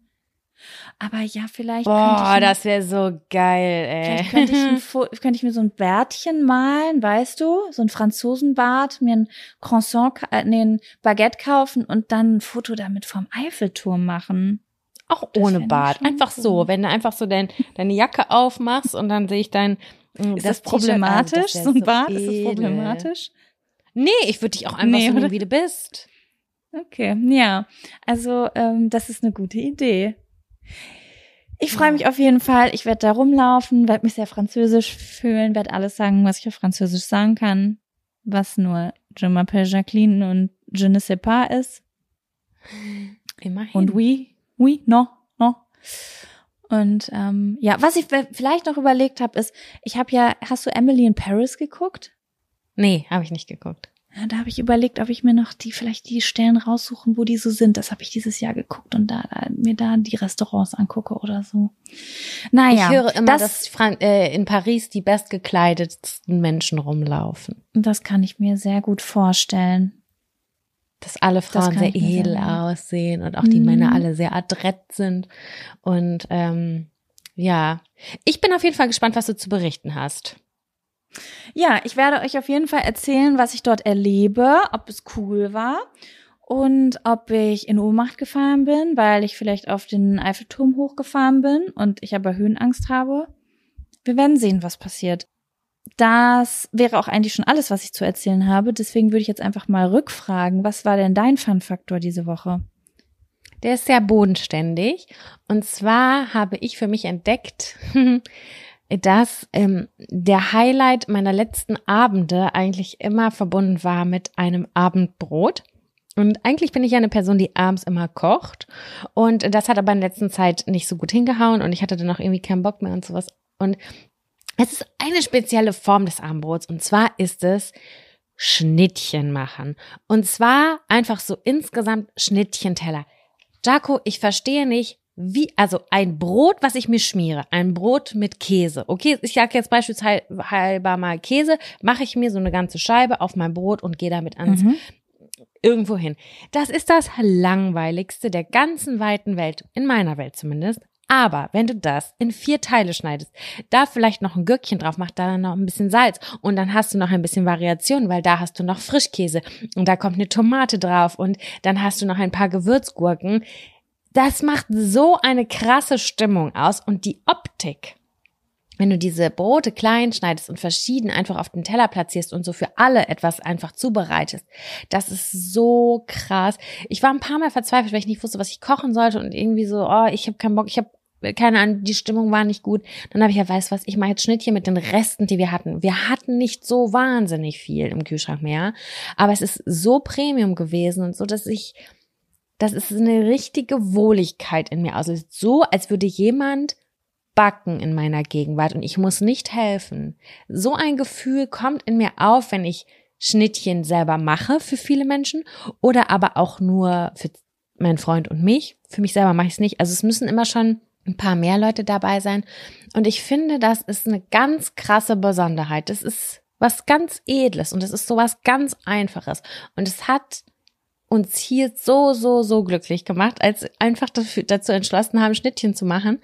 Aber ja, vielleicht Boah, das wäre so geil, ey. vielleicht könnte ich, ein, könnte ich mir so ein Bärtchen malen, weißt du, so ein Franzosenbart, mir ein Croissant, äh, nee, ein Baguette kaufen und dann ein Foto damit vom Eiffelturm machen. Auch Das ohne Bart. Einfach so, cool. wenn du einfach so dein, deine Jacke aufmachst und dann sehe ich dein. mh, Ist das, T-Shirt an. problematisch? Das wär so ein Bart? Ist edel. das problematisch? Nee, ich würde dich auch einfach Nee, so nehmen, wie du bist. Okay, ja. Also, ähm, das ist eine gute Idee. Ich freue mich auf jeden Fall. Ich werde da rumlaufen, werde mich sehr französisch fühlen, werde alles sagen, was ich auf Französisch sagen kann, was nur Je m'appelle Jacqueline und Je ne sais pas ist. Immerhin. Und oui, oui, no, no. Und ähm, ja, was ich vielleicht noch überlegt habe, ist, ich habe ja, hast du Emily in Paris geguckt? Nee, habe ich nicht geguckt. Ja, da habe ich überlegt, ob ich mir noch die vielleicht die Stellen raussuchen, wo die so sind. Das habe ich dieses Jahr geguckt und da, da mir da die Restaurants angucke oder so. Naja, ich höre immer, das, dass Fran äh, in Paris die bestgekleidetsten Menschen rumlaufen. das kann ich mir sehr gut vorstellen. Dass alle Frauen kann sehr edel sehr- aussehen und auch die Mhm. Männer alle sehr adrett sind. Und ähm, ja, ich bin auf jeden Fall gespannt, was du zu berichten hast. Ja, ich werde euch auf jeden Fall erzählen, was ich dort erlebe, ob es cool war und ob ich in Ohnmacht gefallen bin, weil ich vielleicht auf den Eiffelturm hochgefahren bin und ich aber Höhenangst habe. Wir werden sehen, was passiert. Das wäre auch eigentlich schon alles, was ich zu erzählen habe. Deswegen würde ich jetzt einfach mal rückfragen, was war denn dein Fun-Faktor diese Woche? Der ist sehr bodenständig. Und zwar habe ich für mich entdeckt, dass ähm, der Highlight meiner letzten Abende eigentlich immer verbunden war mit einem Abendbrot. Und eigentlich bin ich ja eine Person, die abends immer kocht. Und das hat aber in letzter Zeit nicht so gut hingehauen und ich hatte dann auch irgendwie keinen Bock mehr und sowas. Und es ist eine spezielle Form des Abendbrots und zwar ist es Schnittchen machen. Und zwar einfach so insgesamt Schnittchenteller. Jaco, ich verstehe nicht, wie, also ein Brot, was ich mir schmiere, ein Brot mit Käse. Okay, ich sage jetzt beispielsweise mal Käse, mache ich mir so eine ganze Scheibe auf mein Brot und gehe damit ans mhm. irgendwo hin. Das ist das langweiligste der ganzen weiten Welt, in meiner Welt zumindest. Aber wenn du das in vier Teile schneidest, da vielleicht noch ein Gürkchen drauf machst, da noch ein bisschen Salz und dann hast du noch ein bisschen Variation, weil da hast du noch Frischkäse und da kommt eine Tomate drauf und dann hast du noch ein paar Gewürzgurken. Das macht so eine krasse Stimmung aus und die Optik wenn du diese Brote klein schneidest und verschieden einfach auf den Teller platzierst und so für alle etwas einfach zubereitest, das ist so krass. Ich war ein paar Mal verzweifelt, weil ich nicht wusste, was ich kochen sollte und irgendwie so, oh, ich habe keinen Bock, ich habe keine Ahnung, die Stimmung war nicht gut. Dann habe ich ja, weiß was, ich mache jetzt Schnittchen mit den Resten, die wir hatten. Wir hatten nicht so wahnsinnig viel im Kühlschrank mehr, aber es ist so Premium gewesen und so, dass ich, das ist eine richtige Wohligkeit in mir auslöst. So, als würde jemand backen in meiner Gegenwart und ich muss nicht helfen. So ein Gefühl kommt in mir auf, wenn ich Schnittchen selber mache für viele Menschen oder aber auch nur für meinen Freund und mich. Für mich selber mache ich es nicht. Also es müssen immer schon ein paar mehr Leute dabei sein. Und ich finde, das ist eine ganz krasse Besonderheit. Das ist was ganz Edles und es ist so was ganz Einfaches. Und es hat uns hier so, so, so glücklich gemacht, als einfach dafür, dazu entschlossen haben, Schnittchen zu machen.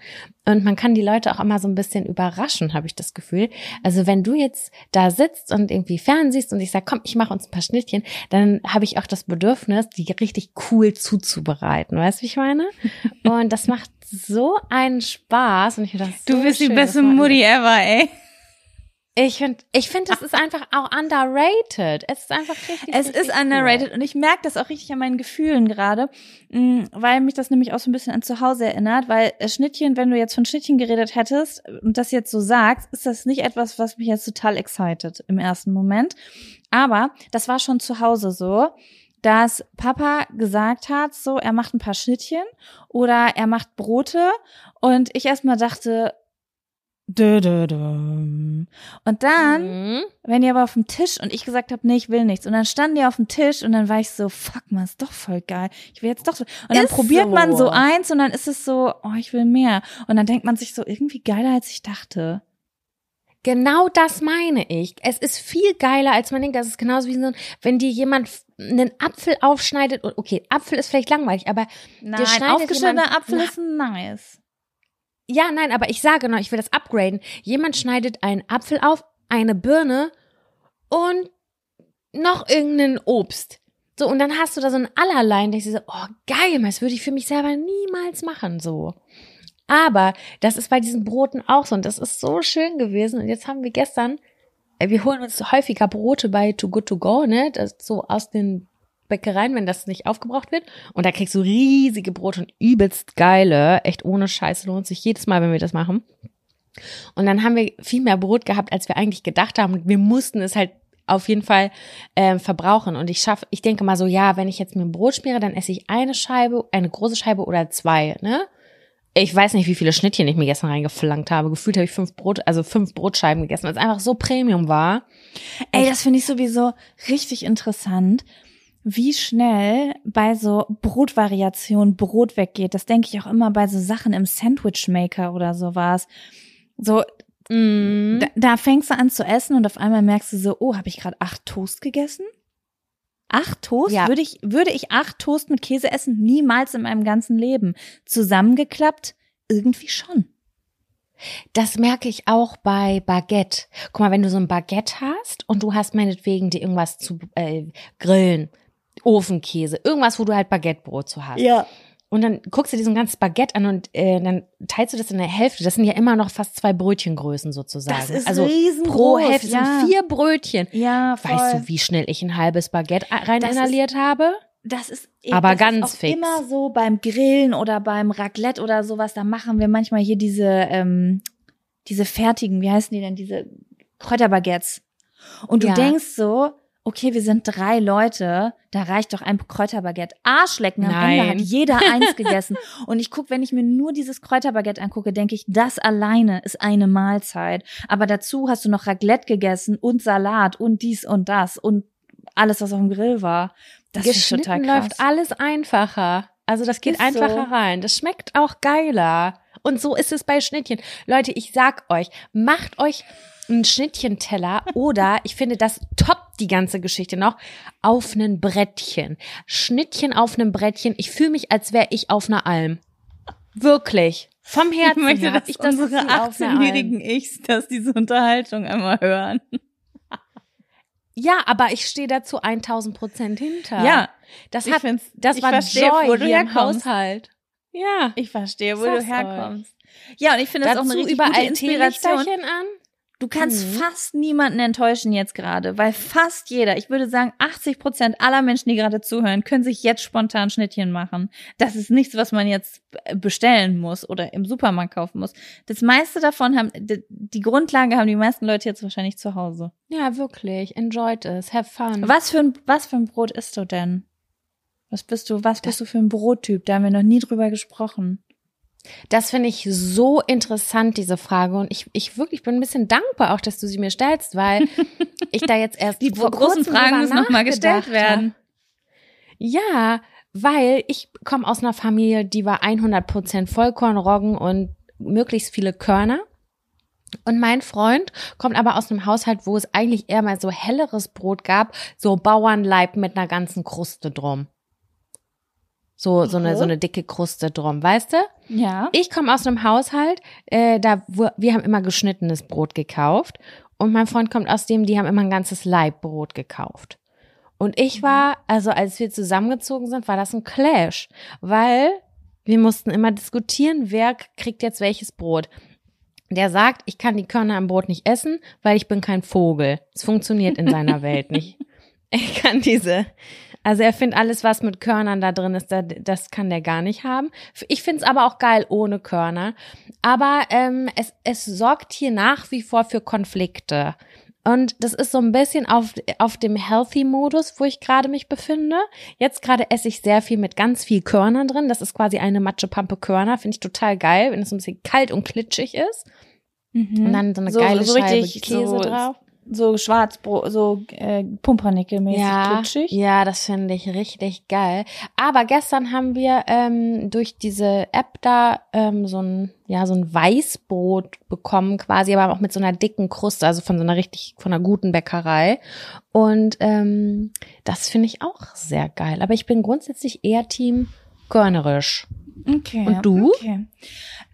Und man kann die Leute auch immer so ein bisschen überraschen, habe ich das Gefühl. Also wenn du jetzt da sitzt und irgendwie fernsiehst und ich sage, komm, ich mache uns ein paar Schnittchen, dann habe ich auch das Bedürfnis, die richtig cool zuzubereiten. Weißt du, wie ich meine? Und das macht so einen Spaß. Und ich dachte, du so bist schön, die beste Mutti ever, ey. Ich finde, ich finde, es ist einfach auch underrated. Es ist einfach richtig. Es richtig ist underrated cool. und ich merke das auch richtig an meinen Gefühlen gerade, mm, weil mich das nämlich auch so ein bisschen an zu Hause erinnert, weil Schnittchen, wenn du jetzt von Schnittchen geredet hättest und das jetzt so sagst, ist das nicht etwas, was mich jetzt total excited im ersten Moment. Aber das war schon zu Hause so dass Papa gesagt hat, so, er macht ein paar Schnittchen oder er macht Brote und ich erstmal dachte. Und dann, mhm. wenn die aber auf dem Tisch und ich gesagt habe, nee, ich will nichts. Und dann standen die auf dem Tisch und dann war ich so, fuck man, ist doch voll geil. Ich will jetzt doch so. Und dann ist probiert so. man so eins und dann ist es so, oh, ich will mehr. Und dann denkt man sich so, irgendwie geiler, als ich dachte. Genau das meine ich. Es ist viel geiler, als man denkt. Das ist genauso wie so, wenn dir jemand einen Apfel aufschneidet. Okay, Apfel ist vielleicht langweilig, aber Nein, aufgeschnittener Apfel ist nice. Ja, nein, aber ich sage noch, ich will das upgraden. Jemand schneidet einen Apfel auf, eine Birne und noch irgendein Obst. So, und dann hast du da so ein Allerlei und denkst dir so, oh geil, das würde ich für mich selber niemals machen, so. Aber das ist bei diesen Broten auch so und das ist so schön gewesen. Und jetzt haben wir gestern, äh, wir holen uns häufiger Brote bei Too Good To Go, ne? Das so aus den Bäckereien, wenn das nicht aufgebraucht wird. Und da kriegst du riesige Brote und übelst geile. Echt ohne Scheiße lohnt sich jedes Mal, wenn wir das machen. Und dann haben wir viel mehr Brot gehabt, als wir eigentlich gedacht haben. wir mussten es halt auf jeden Fall äh, verbrauchen. Und ich schaffe, ich denke mal so, ja, wenn ich jetzt mir ein Brot schmiere, dann esse ich eine Scheibe, eine große Scheibe oder zwei, ne? Ich weiß nicht, wie viele Schnittchen ich mir gestern reingeflankt habe. Gefühlt habe ich fünf Brot, also fünf Brotscheiben gegessen, weil es einfach so Premium war. Ey, das finde ich sowieso richtig interessant wie schnell bei so Brotvariationen Brot weggeht. Das denke ich auch immer bei so Sachen im Sandwichmaker oder sowas. So, mm. da, da, fängst du an zu essen und auf einmal merkst du so, oh, habe ich gerade acht Toast gegessen? Acht Toast? Ja. Würde ich, würde ich acht Toast mit Käse essen? Niemals in meinem ganzen Leben. Zusammengeklappt? Irgendwie schon. Das merke ich auch bei Baguette. Guck mal, wenn du so ein Baguette hast und du hast meinetwegen dir irgendwas zu äh, grillen, Ofenkäse, irgendwas, wo du halt Baguettebrot zu hast. Ja. Und dann guckst du dir so ein ganzes Baguette an und äh, dann teilst du das in der Hälfte. Das sind ja immer noch fast zwei Brötchengrößen sozusagen. Das ist also riesengroß, pro Hälfte ja. sind vier Brötchen. Ja, voll. Weißt du, wie schnell ich ein halbes Baguette rein das inhaliert ist, habe? Das ist aber das ganz ist fix. immer so beim Grillen oder beim Raclette oder sowas. Da machen wir manchmal hier diese ähm, diese fertigen, wie heißen die denn, diese Kräuterbaguettes. Und du Ja. denkst so, okay, wir sind drei Leute, da reicht doch ein Kräuterbaguette. Arschlecken, am Ende Nein. hat jeder eins gegessen. Und ich guck, wenn ich mir nur dieses Kräuterbaguette angucke, denke ich, das alleine ist eine Mahlzeit. Aber dazu hast du noch Raclette gegessen und Salat und dies und das und alles, was auf dem Grill war. Das ist total krass. läuft alles einfacher. Also das geht Ist einfacher so. rein. Das schmeckt auch geiler. Und so ist es bei Schnittchen. Leute, ich sag euch, macht euch einen Schnittchenteller oder ich finde, das toppt die ganze Geschichte noch auf einen Brettchen. Schnittchen auf einem Brettchen. Ich fühle mich, als wäre ich auf einer Alm. Wirklich. Vom Ich Herzen möchte, her dass ich das unsere Gefühl, auf einer Alm. 18-jährigen Ichs das diese Unterhaltung einmal hören. Ja, aber ich stehe dazu 1000 Prozent hinter. Ja, das ich hat, das ich war verstehe, Joy wo du hier im. Haushalt. Ja. Ich verstehe, wo Sag's du herkommst. Ja, und ich finde das auch eine Dazu richtig überall gute Inspiration. An. Du kannst Mhm. fast niemanden enttäuschen jetzt gerade, weil fast jeder, ich würde sagen 80 Prozent aller Menschen, die gerade zuhören, können sich jetzt spontan Schnittchen machen. Das ist nichts, was man jetzt bestellen muss oder im Supermarkt kaufen muss. Das meiste davon haben, die, die Grundlage haben die meisten Leute jetzt wahrscheinlich zu Hause. Ja, wirklich. Enjoyed it. Have fun. Was für ein, was für ein Brot isst du denn? Was bist du, was bist du für ein Brottyp? Da haben wir noch nie drüber gesprochen. Das finde ich so interessant, diese Frage. Und ich, ich wirklich bin ein bisschen dankbar auch, dass du sie mir stellst, weil ich da jetzt erst Die vor großen Fragen müssen nochmal gestellt werden. Ja, weil ich komme aus einer Familie, die war 100% Vollkorn, Roggen und möglichst viele Körner. Und mein Freund kommt aber aus einem Haushalt, wo es eigentlich eher mal so helleres Brot gab, so Bauernleib mit einer ganzen Kruste drum. So, so eine, so eine dicke Kruste drum, weißt du? Ja. Ich komme aus einem Haushalt, äh, da wir haben immer geschnittenes Brot gekauft und mein Freund kommt aus dem, die haben immer ein ganzes Leibbrot gekauft. Und ich war, also als wir zusammengezogen sind, war das ein Clash, weil wir mussten immer diskutieren, wer kriegt jetzt welches Brot. Der sagt, ich kann die Körner am Brot nicht essen, weil ich bin kein Vogel. Es funktioniert in seiner Welt nicht. Ich kann diese, also er findet alles, was mit Körnern da drin ist, da- das kann der gar nicht haben. Ich finde es aber auch geil ohne Körner. Aber ähm, es, es sorgt hier nach wie vor für Konflikte. Und das ist so ein bisschen auf, auf dem Healthy-Modus, wo ich gerade mich befinde. Jetzt gerade esse ich sehr viel mit ganz viel Körnern drin. Das ist quasi eine Matschepampe Körner. Finde ich total geil, wenn es ein bisschen kalt und klitschig ist. Und dann so eine geile Scheibe Käse so, drauf. So Schwarzbrot, so äh, Pumpernickel-mäßig ja, klitschig. Ja, das finde ich richtig geil. Aber gestern haben wir ähm, durch diese App da ähm, so ein ja so ein Weißbrot bekommen quasi, aber auch mit so einer dicken Kruste, also von so einer richtig von einer guten Bäckerei. Und ähm, das finde ich auch sehr geil. Aber ich bin grundsätzlich eher Team Körnerisch. Okay. Und du? Okay.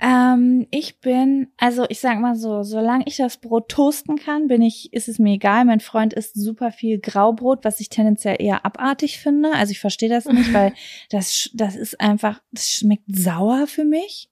Ähm, ich bin, also ich sag mal so, solange ich das Brot toasten kann, bin ich, ist es mir egal. Mein Freund isst super viel Graubrot, was ich tendenziell eher abartig finde. Also ich verstehe das nicht, weil das, das ist einfach, das schmeckt sauer für mich.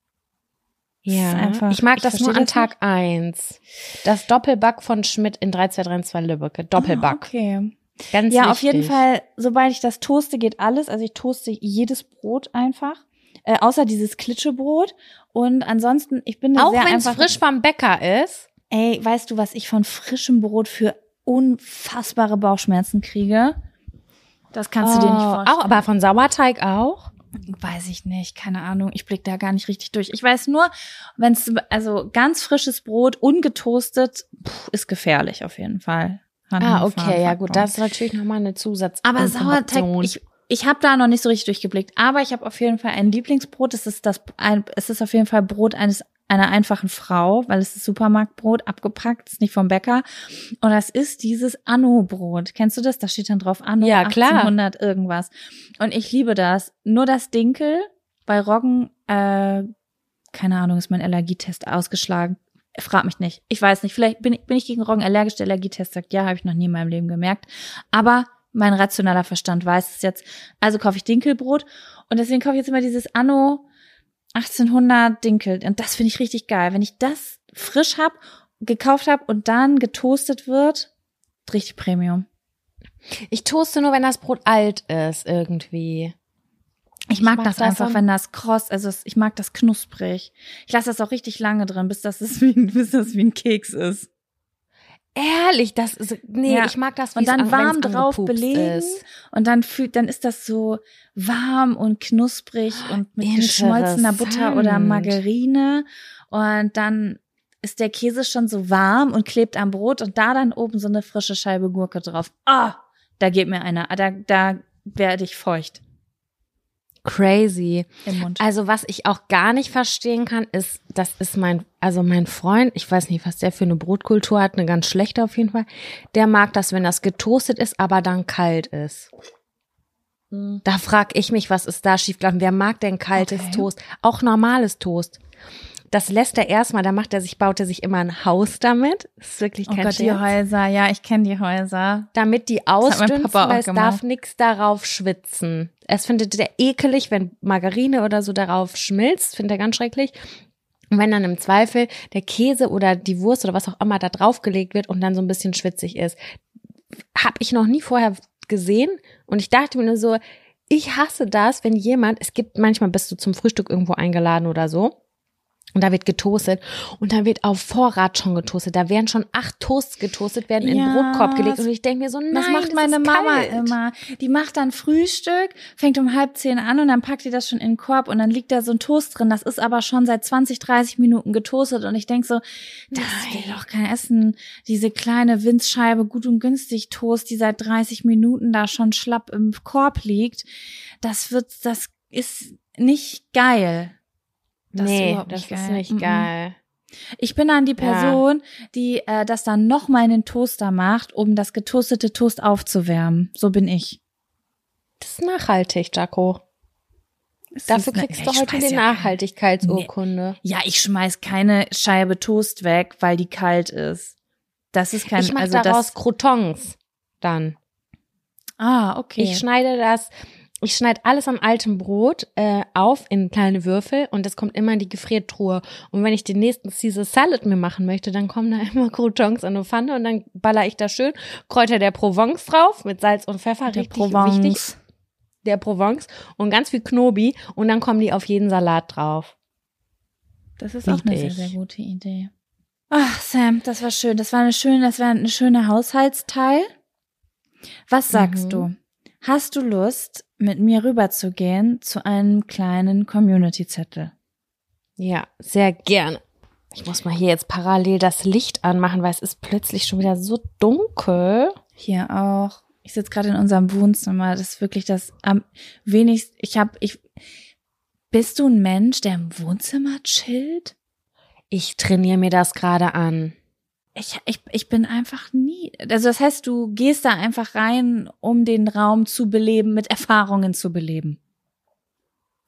Ist einfach- ich mag ich das nur an das Tag eins. Das Doppelback von Schmidt in 3232 Lübbecke. Doppelback. Ah, okay. Ganz Ja, wichtig. auf jeden Fall, sobald ich das toaste, geht alles. Also ich toaste jedes Brot einfach. Äh, außer dieses Klitschebrot. Und ansonsten, ich bin da Auch wenn es frisch vom Bäcker ist. Ey, weißt du, was ich von frischem Brot für unfassbare Bauchschmerzen kriege? Das kannst du dir nicht Oh, vorstellen. Auch, aber von Sauerteig auch? Weiß ich nicht, keine Ahnung. Ich blick da gar nicht richtig durch. Ich weiß nur, wenn es also ganz frisches Brot, ungetoastet, pff, ist gefährlich auf jeden Fall. Hand- Ah, okay, ja gut, das ist natürlich nochmal eine Zusatz. Aber Sauerteig, ich, ich habe da noch nicht so richtig durchgeblickt. Aber ich habe auf jeden Fall ein Lieblingsbrot. Es ist das, ein, es ist auf jeden Fall Brot eines einer einfachen Frau, weil es ist Supermarktbrot, abgepackt, ist nicht vom Bäcker. Und das ist dieses Anno-Brot. Kennst du das? Da steht dann drauf Anno Ja, klar. 1800 irgendwas. Und ich liebe das. Nur das Dinkel bei Roggen, äh, keine Ahnung, ist mein Allergietest ausgeschlagen. Frag mich nicht. Ich weiß nicht. Vielleicht bin, ich- bin ich gegen Roggen allergisch. Der Allergietest sagt, ja, habe ich noch nie in meinem Leben gemerkt. Aber mein rationaler Verstand weiß es jetzt. Also kaufe ich Dinkelbrot. Und deswegen kaufe ich jetzt immer dieses Anno 1800 Dinkel. Und das finde ich richtig geil. Wenn ich das frisch hab, gekauft habe und dann getoastet wird, richtig Premium. Ich toaste nur, wenn das Brot alt ist, irgendwie. Ich mag, mag das, das einfach, wenn das kross, also ich mag das knusprig. Ich lasse das auch richtig lange drin, bis das ist wie, bis das wie ein Keks ist. Ehrlich, das ist, nee, Ja. ich mag das, wie Und dann warm drauf belegen. Ist. Und dann fühlt, dann ist das so warm und knusprig und mit geschmolzener Butter oder. Margarine. Und dann ist der Käse schon so warm und klebt am Brot und da dann oben so eine frische Scheibe Gurke drauf. Ah, da geht mir einer, da, da werde ich feucht Crazy. im Mund. Also was ich auch gar nicht verstehen kann, ist, das ist mein, also mein Freund, ich weiß nicht, was der für eine Brotkultur hat, eine ganz schlechte auf jeden Fall. Der mag das, wenn das getoastet ist, aber dann kalt ist. Da frag ich mich, was ist da schiefgelaufen? Wer mag denn kaltes Okay. Toast? Auch normales Toast. Das lässt er erstmal, da macht er sich, baut er sich immer ein Haus damit. Das ist wirklich Oh kein Gott, die. Häuser, ja, ich kenne die Häuser. damit die ausdünsten, weil es darf nichts darauf schwitzen. Es findet er ekelig, wenn Margarine oder so darauf schmilzt, findet er ganz schrecklich. Und wenn dann im Zweifel der Käse oder die Wurst oder was auch immer da draufgelegt wird und dann so ein bisschen schwitzig ist, habe ich noch nie vorher gesehen. Und ich dachte mir nur so, ich hasse das, wenn jemand, es gibt manchmal bist du zum Frühstück irgendwo eingeladen oder so. Und da wird getoastet und da wird auf Vorrat schon getoastet. Da werden schon acht Toasts getoastet, werden in den Brotkorb gelegt und ich denke mir so, nein, Das macht meine ist Mama kalt. immer. Die macht dann Frühstück, fängt um halb zehn an und dann packt die das schon in den Korb und dann liegt da so ein Toast drin. Das ist aber schon seit 20, 30 Minuten getoastet und ich denk so, das will doch kein Essen. Diese kleine Winzscheibe gut und günstig Toast, die seit 30 Minuten da schon schlapp im Korb liegt. Das wird, das ist nicht geil. Das ist nee, überhaupt das nicht ist geil. nicht Mhm. geil. Ich bin dann die Ja. Person, die äh, das dann noch mal in den Toaster macht, um das getoastete Toast aufzuwärmen. So bin ich. Das ist nachhaltig, Jaco. Es Dafür ist ne- kriegst ich du heute die ja Nachhaltigkeitsurkunde. Ja, ich schmeiß keine Scheibe Toast weg, weil die kalt ist. Das ist kein ich mache also daraus das. Croutons dann. Ah, okay. Ich schneide das, ich schneide alles an altem Brot äh, auf in kleine Würfel und das kommt immer in die Gefriertruhe. Und wenn ich den nächsten Caesar Salad mir machen möchte, dann kommen da immer Croutons in eine Pfanne und dann baller ich da schön Kräuter der Provence drauf mit Salz und Pfeffer, der richtig wichtig. Der Provence und ganz viel Knobi und dann kommen die auf jeden Salat drauf. Das ist Lieb auch eine sehr, sehr gute Idee. Ach, Sam, das war schön. Das war eine schöne, das war eine schöne Haushaltsteil. Was sagst Mhm. du? Hast du Lust, mit mir rüberzugehen zu einem kleinen Community-Zettel? Ja, sehr gerne. Ich muss mal hier jetzt parallel das Licht anmachen, weil es ist plötzlich schon wieder so dunkel. Hier auch. Ich sitze gerade in unserem Wohnzimmer. Das ist wirklich das am wenigsten. Ich habe, ich. Bist du ein Mensch, der im Wohnzimmer chillt? Ich trainiere mir das gerade an. Ich, ich, ich bin einfach nie. Also das heißt, du gehst da einfach rein, um den Raum zu beleben, mit Erfahrungen zu beleben.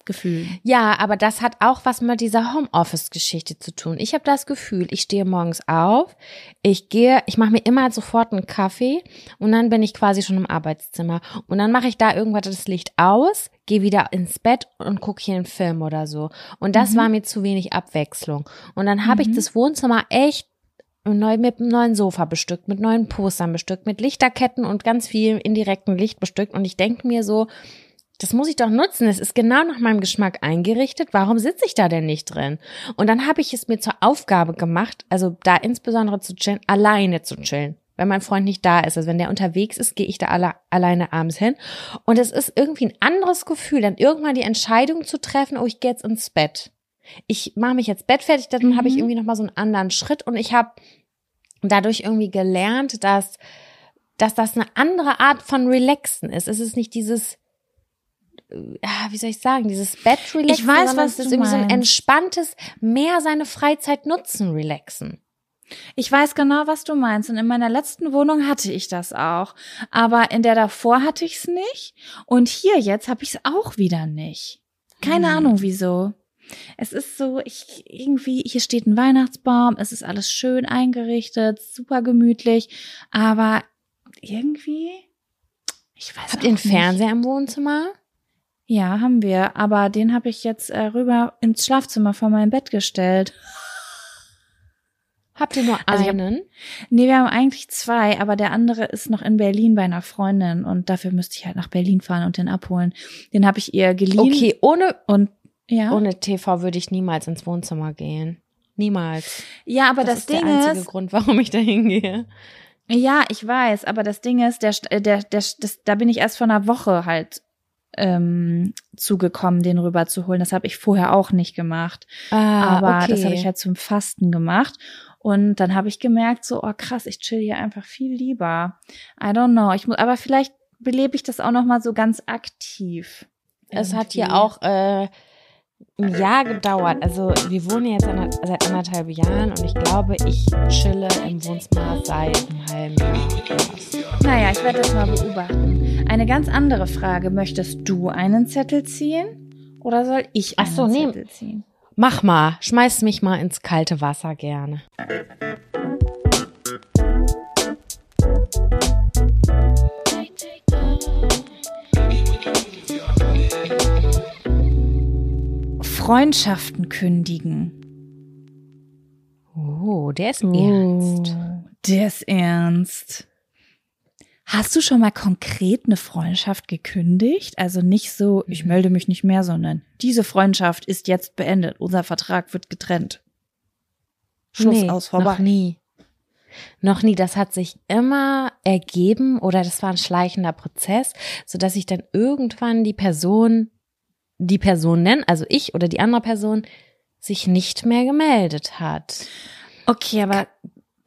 Gefühl. Ja, aber das hat auch was mit dieser Homeoffice-Geschichte zu tun. Ich habe das Gefühl, ich stehe morgens auf, ich gehe, ich mache mir immer sofort einen Kaffee und dann bin ich quasi schon im Arbeitszimmer. Und dann mache ich da irgendwas das Licht aus, gehe wieder ins Bett und gucke hier einen Film oder so. Und das Mhm. war mir zu wenig Abwechslung. Und dann habe ich Mhm. das Wohnzimmer echt neu mit einem neuen Sofa bestückt, mit neuen Postern bestückt, mit Lichterketten und ganz viel indirekten Licht bestückt. Und ich denke mir so, das muss ich doch nutzen. Es ist genau nach meinem Geschmack eingerichtet. Warum sitze ich da denn nicht drin? Und dann habe ich es mir zur Aufgabe gemacht, also da insbesondere zu chillen, alleine zu chillen. Wenn mein Freund nicht da ist, also wenn der unterwegs ist, gehe ich da alle, alleine abends hin. Und es ist irgendwie ein anderes Gefühl, dann irgendwann die Entscheidung zu treffen, oh, ich gehe jetzt ins Bett. Ich mache mich jetzt bettfertig, dann Mhm. habe ich irgendwie noch mal so einen anderen Schritt und ich habe dadurch irgendwie gelernt, dass dass das eine andere Art von Relaxen ist. Es ist nicht dieses äh, ja, wie soll ich sagen, dieses Bett-Relaxen, Ich weiß, was es ist irgendwie so ein meinst. entspanntes, mehr seine Freizeit nutzen, relaxen. Ich weiß genau, was du meinst. Und in meiner letzten Wohnung hatte ich das auch. Aber in der davor hatte ich es nicht. Und hier jetzt habe ich es auch wieder nicht. Keine Hm. Ahnung wieso. Es ist so, ich irgendwie, hier steht ein Weihnachtsbaum, es ist alles schön eingerichtet, super gemütlich, aber irgendwie, ich weiß Habt ihr einen nicht. Fernseher im Wohnzimmer? Ja, haben wir, aber den habe ich jetzt äh, rüber ins Schlafzimmer vor mein Bett gestellt. Habt ihr nur Also ich hab- einen? Nee, wir haben eigentlich zwei, aber der andere ist noch in Berlin bei einer Freundin und dafür müsste ich halt nach Berlin fahren und den abholen. Den habe ich ihr geliehen. okay, ohne, Und ja. ohne TV würde ich niemals ins Wohnzimmer gehen. Niemals. ja, aber das, ist Ding der einzige ist, Grund, warum ich da hingehe. ja, ich weiß, aber das Ding ist, der, der, der, das, da bin ich erst vor einer Woche halt ähm, zugekommen, den rüber zu holen. Das habe ich vorher auch nicht gemacht. Ah, aber das habe ich halt zum Fasten gemacht. Und dann habe ich gemerkt, so, oh krass, ich chill hier einfach viel lieber. I don't know. Ich muss, aber vielleicht belebe ich das auch noch mal so ganz aktiv. Es hat hier Irgendwie. auch äh, ein Jahr gedauert. Also wir wohnen jetzt ander- seit anderthalb Jahren und ich glaube, ich chille im Wohnzimmer seit einem halben Jahr. Naja, ich werde das mal beobachten. Eine ganz andere Frage. Möchtest du einen Zettel ziehen? Oder soll ich Ach einen so, nee. Zettel ziehen? Mach mal, schmeiß mich mal ins kalte Wasser gerne. Freundschaften kündigen. Oh, der ist ernst. Der ist ernst. Hast du schon mal konkret eine Freundschaft gekündigt? Also nicht so, ich melde mich nicht mehr, sondern diese Freundschaft ist jetzt beendet. Unser Vertrag wird getrennt. Schluss Nee, aus, vorbei. Noch nie. Noch nie. Das hat sich immer ergeben oder das war ein schleichender Prozess, so dass ich dann irgendwann die Person, die Person nennen, also ich oder die andere Person, sich nicht mehr gemeldet hat. Okay, aber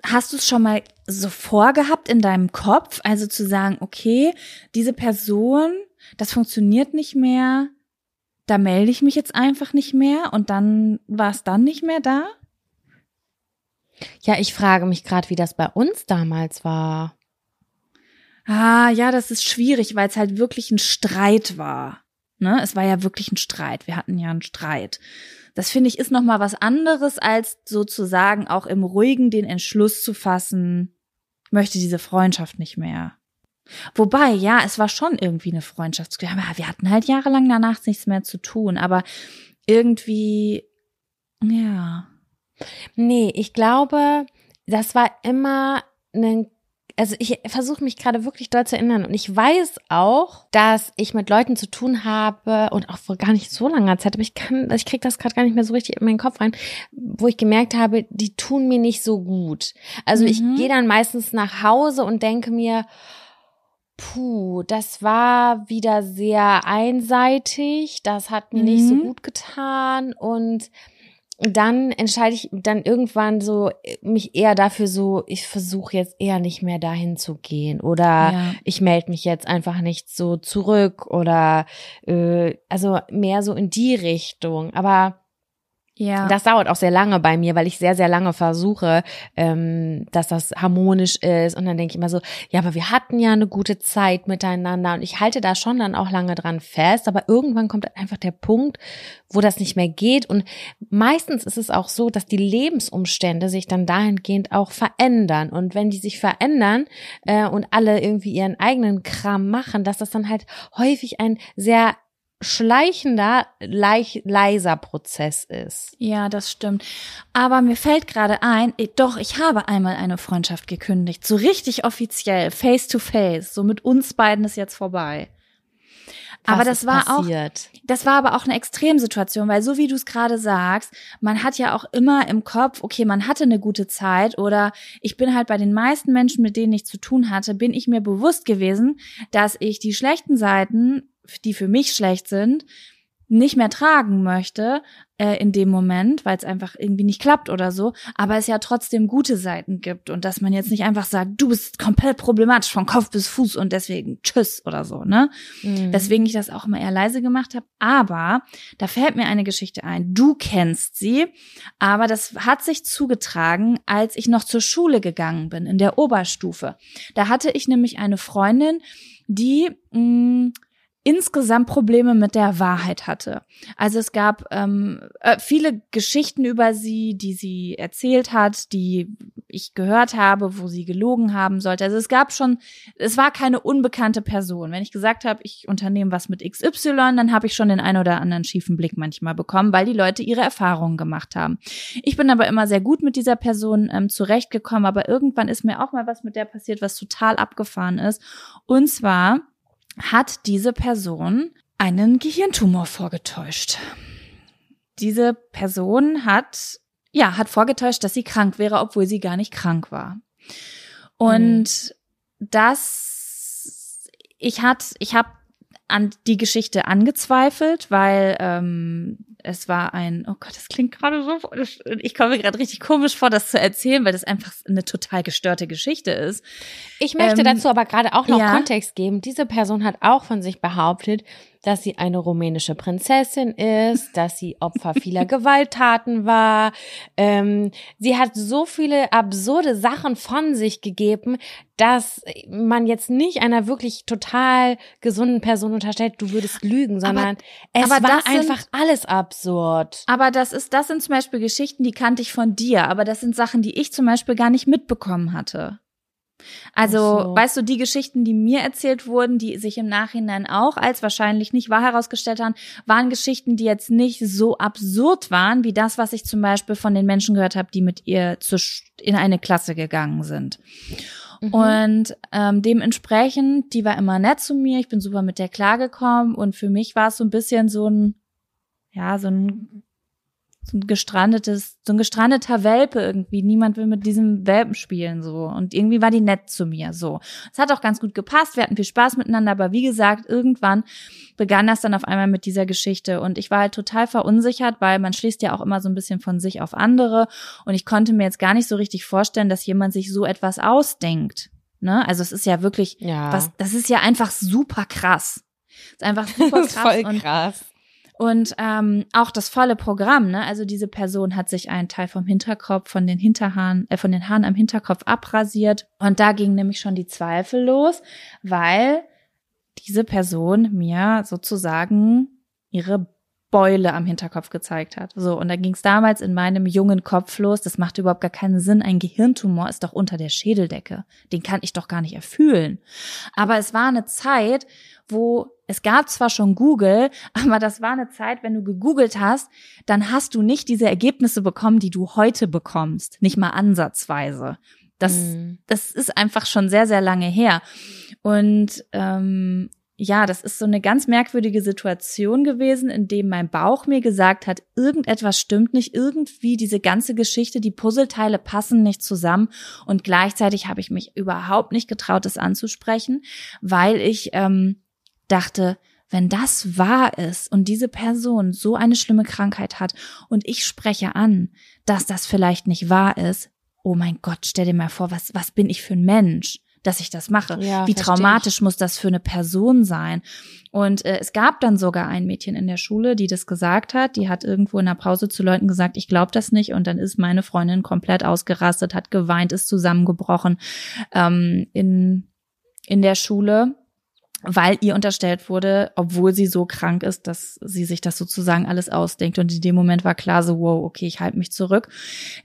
hast du es schon mal so vorgehabt in deinem Kopf? Also zu sagen, okay, diese Person, das funktioniert nicht mehr, da melde ich mich jetzt einfach nicht mehr und dann war es dann nicht mehr da? Ja, ich frage mich gerade, wie das bei uns damals war. Ah, ja, das ist schwierig, weil es halt wirklich ein Streit war. Ne? Es war ja wirklich ein Streit. Wir hatten ja einen Streit. Das finde ich ist noch mal was anderes als sozusagen auch im ruhigen den Entschluss zu fassen, möchte diese Freundschaft nicht mehr. Wobei, ja, es war schon irgendwie eine Freundschaft. Wir hatten halt jahrelang danach nichts mehr zu tun, aber irgendwie, ja. Nee, ich glaube, das war immer ein also ich versuche mich gerade wirklich doll zu erinnern und ich weiß auch, dass ich mit Leuten zu tun habe und auch vor gar nicht so langer Zeit, aber ich kann, ich kriege das gerade gar nicht mehr so richtig in meinen Kopf rein, wo ich gemerkt habe, die tun mir nicht so gut. Also ich Mhm. gehe dann meistens nach Hause und denke mir, puh, das war wieder sehr einseitig, das hat mir nicht so Mhm. gut getan und dann entscheide ich dann irgendwann so äh, mich eher dafür so, ich versuche jetzt eher nicht mehr dahin zu gehen oder Ja. ich melde mich jetzt einfach nicht so zurück oder äh, also mehr so in die Richtung. Aber Ja. das dauert auch sehr lange bei mir, weil ich sehr, sehr lange versuche, ähm, dass das harmonisch ist. Und dann denke ich immer so, ja, aber wir hatten ja eine gute Zeit miteinander. Und ich halte da schon dann auch lange dran fest. Aber irgendwann kommt einfach der Punkt, wo das nicht mehr geht. Und meistens ist es auch so, dass die Lebensumstände sich dann dahingehend auch verändern. Und wenn die sich verändern äh, und alle irgendwie ihren eigenen Kram machen, dass das dann halt häufig ein sehr schleichender, leich, leiser Prozess ist. Ja, das stimmt. Aber mir fällt gerade ein, doch, ich habe einmal eine Freundschaft gekündigt. So richtig offiziell, face to face. So mit uns beiden ist jetzt vorbei. aber Was das ist war auch, passiert? das war aber auch eine Extremsituation, weil so wie du es gerade sagst, man hat ja auch immer im Kopf, okay, man hatte eine gute Zeit oder ich bin halt bei den meisten Menschen, mit denen ich zu tun hatte, bin ich mir bewusst gewesen, dass ich die schlechten Seiten, die für mich schlecht sind, nicht mehr tragen möchte äh, in dem Moment, weil es einfach irgendwie nicht klappt oder so, aber es ja trotzdem gute Seiten gibt und dass man jetzt nicht einfach sagt, du bist komplett problematisch von Kopf bis Fuß und deswegen tschüss oder so, ne? Mhm. Deswegen ich das auch immer eher leise gemacht habe. Aber da fällt mir eine Geschichte ein. Du kennst sie, aber das hat sich zugetragen, als ich noch zur Schule gegangen bin, in der Oberstufe. Da hatte ich nämlich eine Freundin, die mh, insgesamt Probleme mit der Wahrheit hatte. Also es gab ähm, äh, viele Geschichten über sie, die sie erzählt hat, die ich gehört habe, wo sie gelogen haben sollte. Also es gab schon, es war keine unbekannte Person. Wenn ich gesagt habe, ich unternehme was mit XY, dann habe ich schon den einen oder anderen schiefen Blick manchmal bekommen, weil die Leute ihre Erfahrungen gemacht haben. Ich bin aber immer sehr gut mit dieser Person ähm, zurechtgekommen, aber irgendwann ist mir auch mal was mit der passiert, was total abgefahren ist. Und zwar hat diese Person einen Gehirntumor vorgetäuscht. Diese Person hat, ja, hat vorgetäuscht, dass sie krank wäre, obwohl sie gar nicht krank war. Und mhm. das, ich hat, ich habe an die Geschichte angezweifelt, weil ähm, es war ein, oh Gott, das klingt gerade so, ich komme mir gerade richtig komisch vor, das zu erzählen, weil das einfach eine total gestörte Geschichte ist. Ich möchte ähm, dazu aber gerade auch noch ja. Kontext geben. Diese Person hat auch von sich behauptet, dass sie eine rumänische Prinzessin ist, dass sie Opfer vieler Gewalttaten war. Ähm, sie hat so viele absurde Sachen von sich gegeben, dass man jetzt nicht einer wirklich total gesunden Person unterstellt, du würdest lügen, sondern aber, es aber war einfach alles absurd. Aber das ist, das sind zum Beispiel Geschichten, die kannte ich von dir, aber das sind Sachen, die ich zum Beispiel gar nicht mitbekommen hatte. Also, so. weißt du, die Geschichten, die mir erzählt wurden, die sich im Nachhinein auch als wahrscheinlich nicht wahr herausgestellt haben, waren Geschichten, die jetzt nicht so absurd waren, wie das, was ich zum Beispiel von den Menschen gehört habe, die mit ihr zu, in eine Klasse gegangen sind. Mhm. Und ähm, dementsprechend, die war immer nett zu mir, ich bin super mit der klargekommen und für mich war es so ein bisschen so ein, ja, so ein so ein gestrandetes, so ein gestrandeter Welpe irgendwie. Niemand will mit diesem Welpen spielen, so. Und irgendwie war die nett zu mir, so. Es hat auch ganz gut gepasst. Wir hatten viel Spaß miteinander, aber wie gesagt, irgendwann begann das dann auf einmal mit dieser Geschichte und ich war halt total verunsichert, weil man schließt ja auch immer so ein bisschen von sich auf andere und ich konnte mir jetzt gar nicht so richtig vorstellen, dass jemand sich so etwas ausdenkt. Ne? Also es ist ja wirklich ja. was, das ist ja einfach super krass. Es ist einfach super krass. voll krass. Und ähm, auch das volle Programm, ne? Also diese Person hat sich einen Teil vom Hinterkopf, von den Hinterhaaren, äh, von den Haaren am Hinterkopf abrasiert. Und da ging nämlich schon die Zweifel los, weil diese Person mir sozusagen ihre Beule am Hinterkopf gezeigt hat. So, und da ging es damals in meinem jungen Kopf los. Das macht überhaupt gar keinen Sinn. Ein Gehirntumor ist doch unter der Schädeldecke. Den kann ich doch gar nicht erfühlen. Aber es war eine Zeit, wo es gab zwar schon Google, aber das war eine Zeit, wenn du gegoogelt hast, dann hast du nicht diese Ergebnisse bekommen, die du heute bekommst. Nicht mal ansatzweise. Das, mhm. das ist einfach schon sehr, sehr lange her. Und ähm, ja, das ist so eine ganz merkwürdige Situation gewesen, in dem mein Bauch mir gesagt hat, irgendetwas stimmt nicht, irgendwie diese ganze Geschichte, die Puzzleteile passen nicht zusammen. Und gleichzeitig habe ich mich überhaupt nicht getraut, es anzusprechen, weil ich ähm, dachte, wenn das wahr ist und diese Person so eine schlimme Krankheit hat und ich spreche an, dass das vielleicht nicht wahr ist, oh mein Gott, stell dir mal vor, was, was bin ich für ein Mensch, dass ich das mache? Ja, Wie traumatisch muss das für eine Person sein? Und äh, es gab dann sogar ein Mädchen in der Schule, die das gesagt hat. Die hat irgendwo in der Pause zu Leuten gesagt, ich glaube das nicht. Und dann ist meine Freundin komplett ausgerastet, hat geweint, ist zusammengebrochen ähm, in, in der Schule weil ihr unterstellt wurde, obwohl sie so krank ist, dass sie sich das sozusagen alles ausdenkt. Und in dem Moment war klar so, wow, okay, ich halte mich zurück.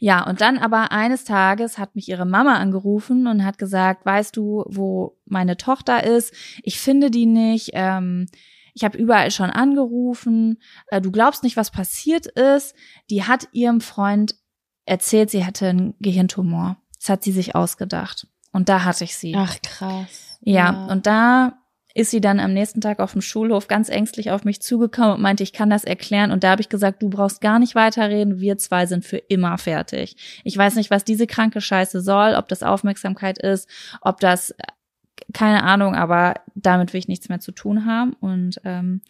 Ja, und dann aber eines Tages hat mich ihre Mama angerufen und hat gesagt, weißt du, wo meine Tochter ist? Ich finde die nicht. Ähm, ich habe überall schon angerufen. Äh, du glaubst nicht, was passiert ist. Die hat ihrem Freund erzählt, sie hätte einen Gehirntumor. Das hat sie sich ausgedacht. Und da hatte ich sie. Ach, krass. Ja, ja. und da ist sie dann am nächsten Tag auf dem Schulhof ganz ängstlich auf mich zugekommen und meinte, ich kann das erklären. Und da habe ich gesagt, du brauchst gar nicht weiterreden, wir zwei sind für immer fertig. Ich weiß nicht, was diese kranke Scheiße soll, ob das Aufmerksamkeit ist, ob das keine Ahnung, aber damit will ich nichts mehr zu tun haben. Und ähm,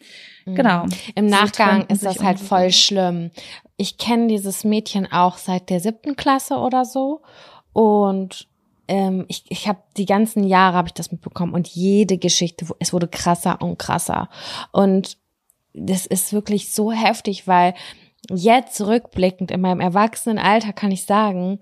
mhm. genau. Im Nachgang ist das halt voll schlimm. Ich kenne dieses Mädchen auch seit der siebten Klasse oder so. Und ähm, ich, ich habe die ganzen Jahre habe ich das mitbekommen und jede Geschichte, es wurde krasser und krasser. Und das ist wirklich so heftig, weil jetzt rückblickend in meinem Erwachsenenalter kann ich sagen,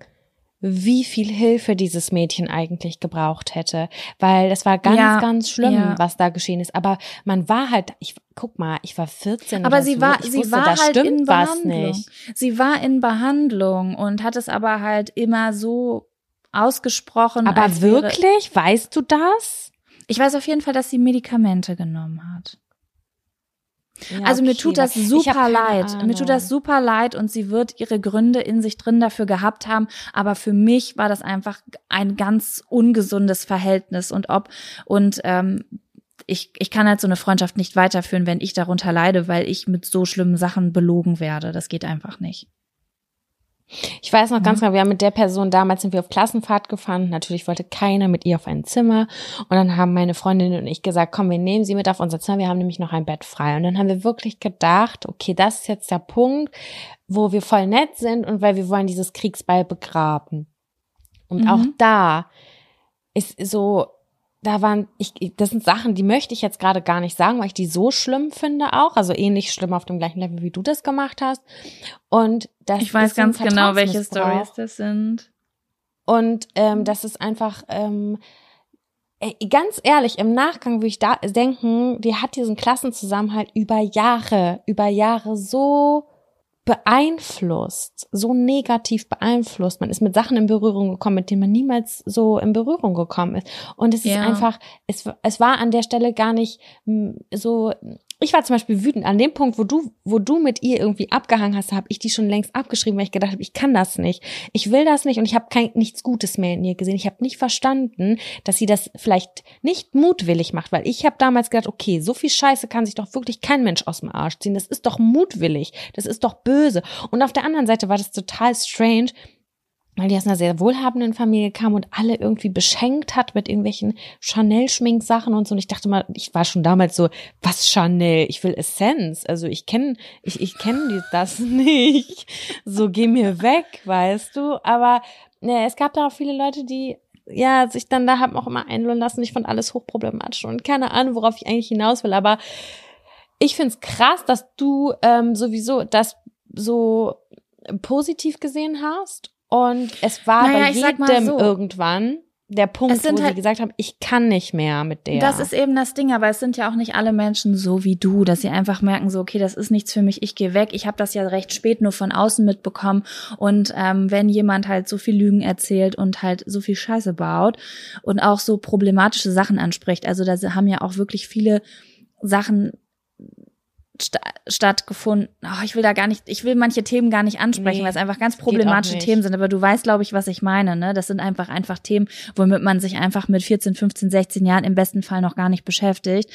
wie viel Hilfe dieses Mädchen eigentlich gebraucht hätte, weil das war ganz, Ja, ganz schlimm, ja. was da geschehen ist. Aber man war halt, ich guck mal, ich war 14. Aber sie so. war, ich sie wusste, war da halt stimmt in was Behandlung. nicht. Sie war in Behandlung und hat es aber halt immer so ausgesprochen. Aber als wäre- wirklich, weißt du das? Ich weiß auf jeden Fall, dass sie Medikamente genommen hat. Ja, also mir okay, tut das super leid. Mir tut das super leid und sie wird ihre Gründe in sich drin dafür gehabt haben. Aber für mich war das einfach ein ganz ungesundes Verhältnis und ob und ähm, ich, ich kann halt so eine Freundschaft nicht weiterführen, wenn ich darunter leide, weil ich mit so schlimmen Sachen belogen werde. Das geht einfach nicht. Ich weiß noch ganz Ja. genau, wir haben mit der Person damals sind wir auf Klassenfahrt gefahren. Natürlich wollte keiner mit ihr auf ein Zimmer. Und dann haben meine Freundin und ich gesagt, komm, wir nehmen sie mit auf unser Zimmer. Wir haben nämlich noch ein Bett frei. Und dann haben wir wirklich gedacht, okay, das ist jetzt der Punkt, wo wir voll nett sind und weil wir wollen dieses Kriegsbeil begraben. Und Mhm. auch da ist so, da waren, ich, das sind Sachen, die möchte ich jetzt gerade gar nicht sagen, weil ich die so schlimm finde auch. Also ähnlich schlimm auf dem gleichen Level, wie du das gemacht hast. Und das Ich weiß ganz genau, welche. Stories das sind. Und ähm, das ist einfach, ähm, ey, ganz ehrlich, im Nachgang würde ich da denken, die hat diesen Klassenzusammenhalt über Jahre, über Jahre so beeinflusst, so negativ beeinflusst. Man ist mit Sachen in Berührung gekommen, mit denen man niemals so in Berührung gekommen ist. Und es Ja. ist einfach, es, es war an der Stelle gar nicht mm, so. Ich war zum Beispiel wütend an dem Punkt, wo du, wo du mit ihr irgendwie abgehangen hast, habe ich die schon längst abgeschrieben, weil ich gedacht habe, ich kann das nicht. Ich will das nicht und ich habe kein nichts Gutes mehr in ihr gesehen. Ich habe nicht verstanden, dass sie das vielleicht nicht mutwillig macht, weil ich habe damals gedacht, okay, so viel Scheiße kann sich doch wirklich kein Mensch aus dem Arsch ziehen. Das ist doch mutwillig, das ist doch böse. Und auf der anderen Seite war das total strange, weil die aus einer sehr wohlhabenden Familie kam und alle irgendwie beschenkt hat mit irgendwelchen Chanel-Schminksachen und so. Und ich dachte mal, ich war schon damals so, was Chanel? Ich will Essenz. Also ich kenne, ich, ich kenne das nicht. So, geh mir weg, weißt du. Aber ne, es gab da auch viele Leute, die ja, sich dann da haben auch immer einlullen lassen. Ich fand alles hochproblematisch und keine Ahnung, worauf ich eigentlich hinaus will. Aber ich find's krass, dass du ähm, sowieso das so positiv gesehen hast. Und es war Naja, bei jedem so. irgendwann der Punkt, wo sie halt- gesagt haben, ich kann nicht mehr mit der. Das ist eben das Ding, aber es sind ja auch nicht alle Menschen so wie du, dass sie einfach merken, so, okay, das ist nichts für mich, ich gehe weg. Ich habe das ja recht spät nur von außen mitbekommen. Und ähm, wenn jemand halt so viel Lügen erzählt und halt so viel Scheiße baut und auch so problematische Sachen anspricht, also da haben ja auch wirklich viele Sachen sta stattgefunden. Oh, ich will da gar nicht, ich will manche Themen gar nicht ansprechen, Nee, weil es einfach ganz problematische. Themen sind. Aber du weißt, glaube ich, was ich meine. Ne? Das sind einfach einfach Themen, womit man sich einfach mit 14, 15, 16 Jahren im besten Fall noch gar nicht beschäftigt.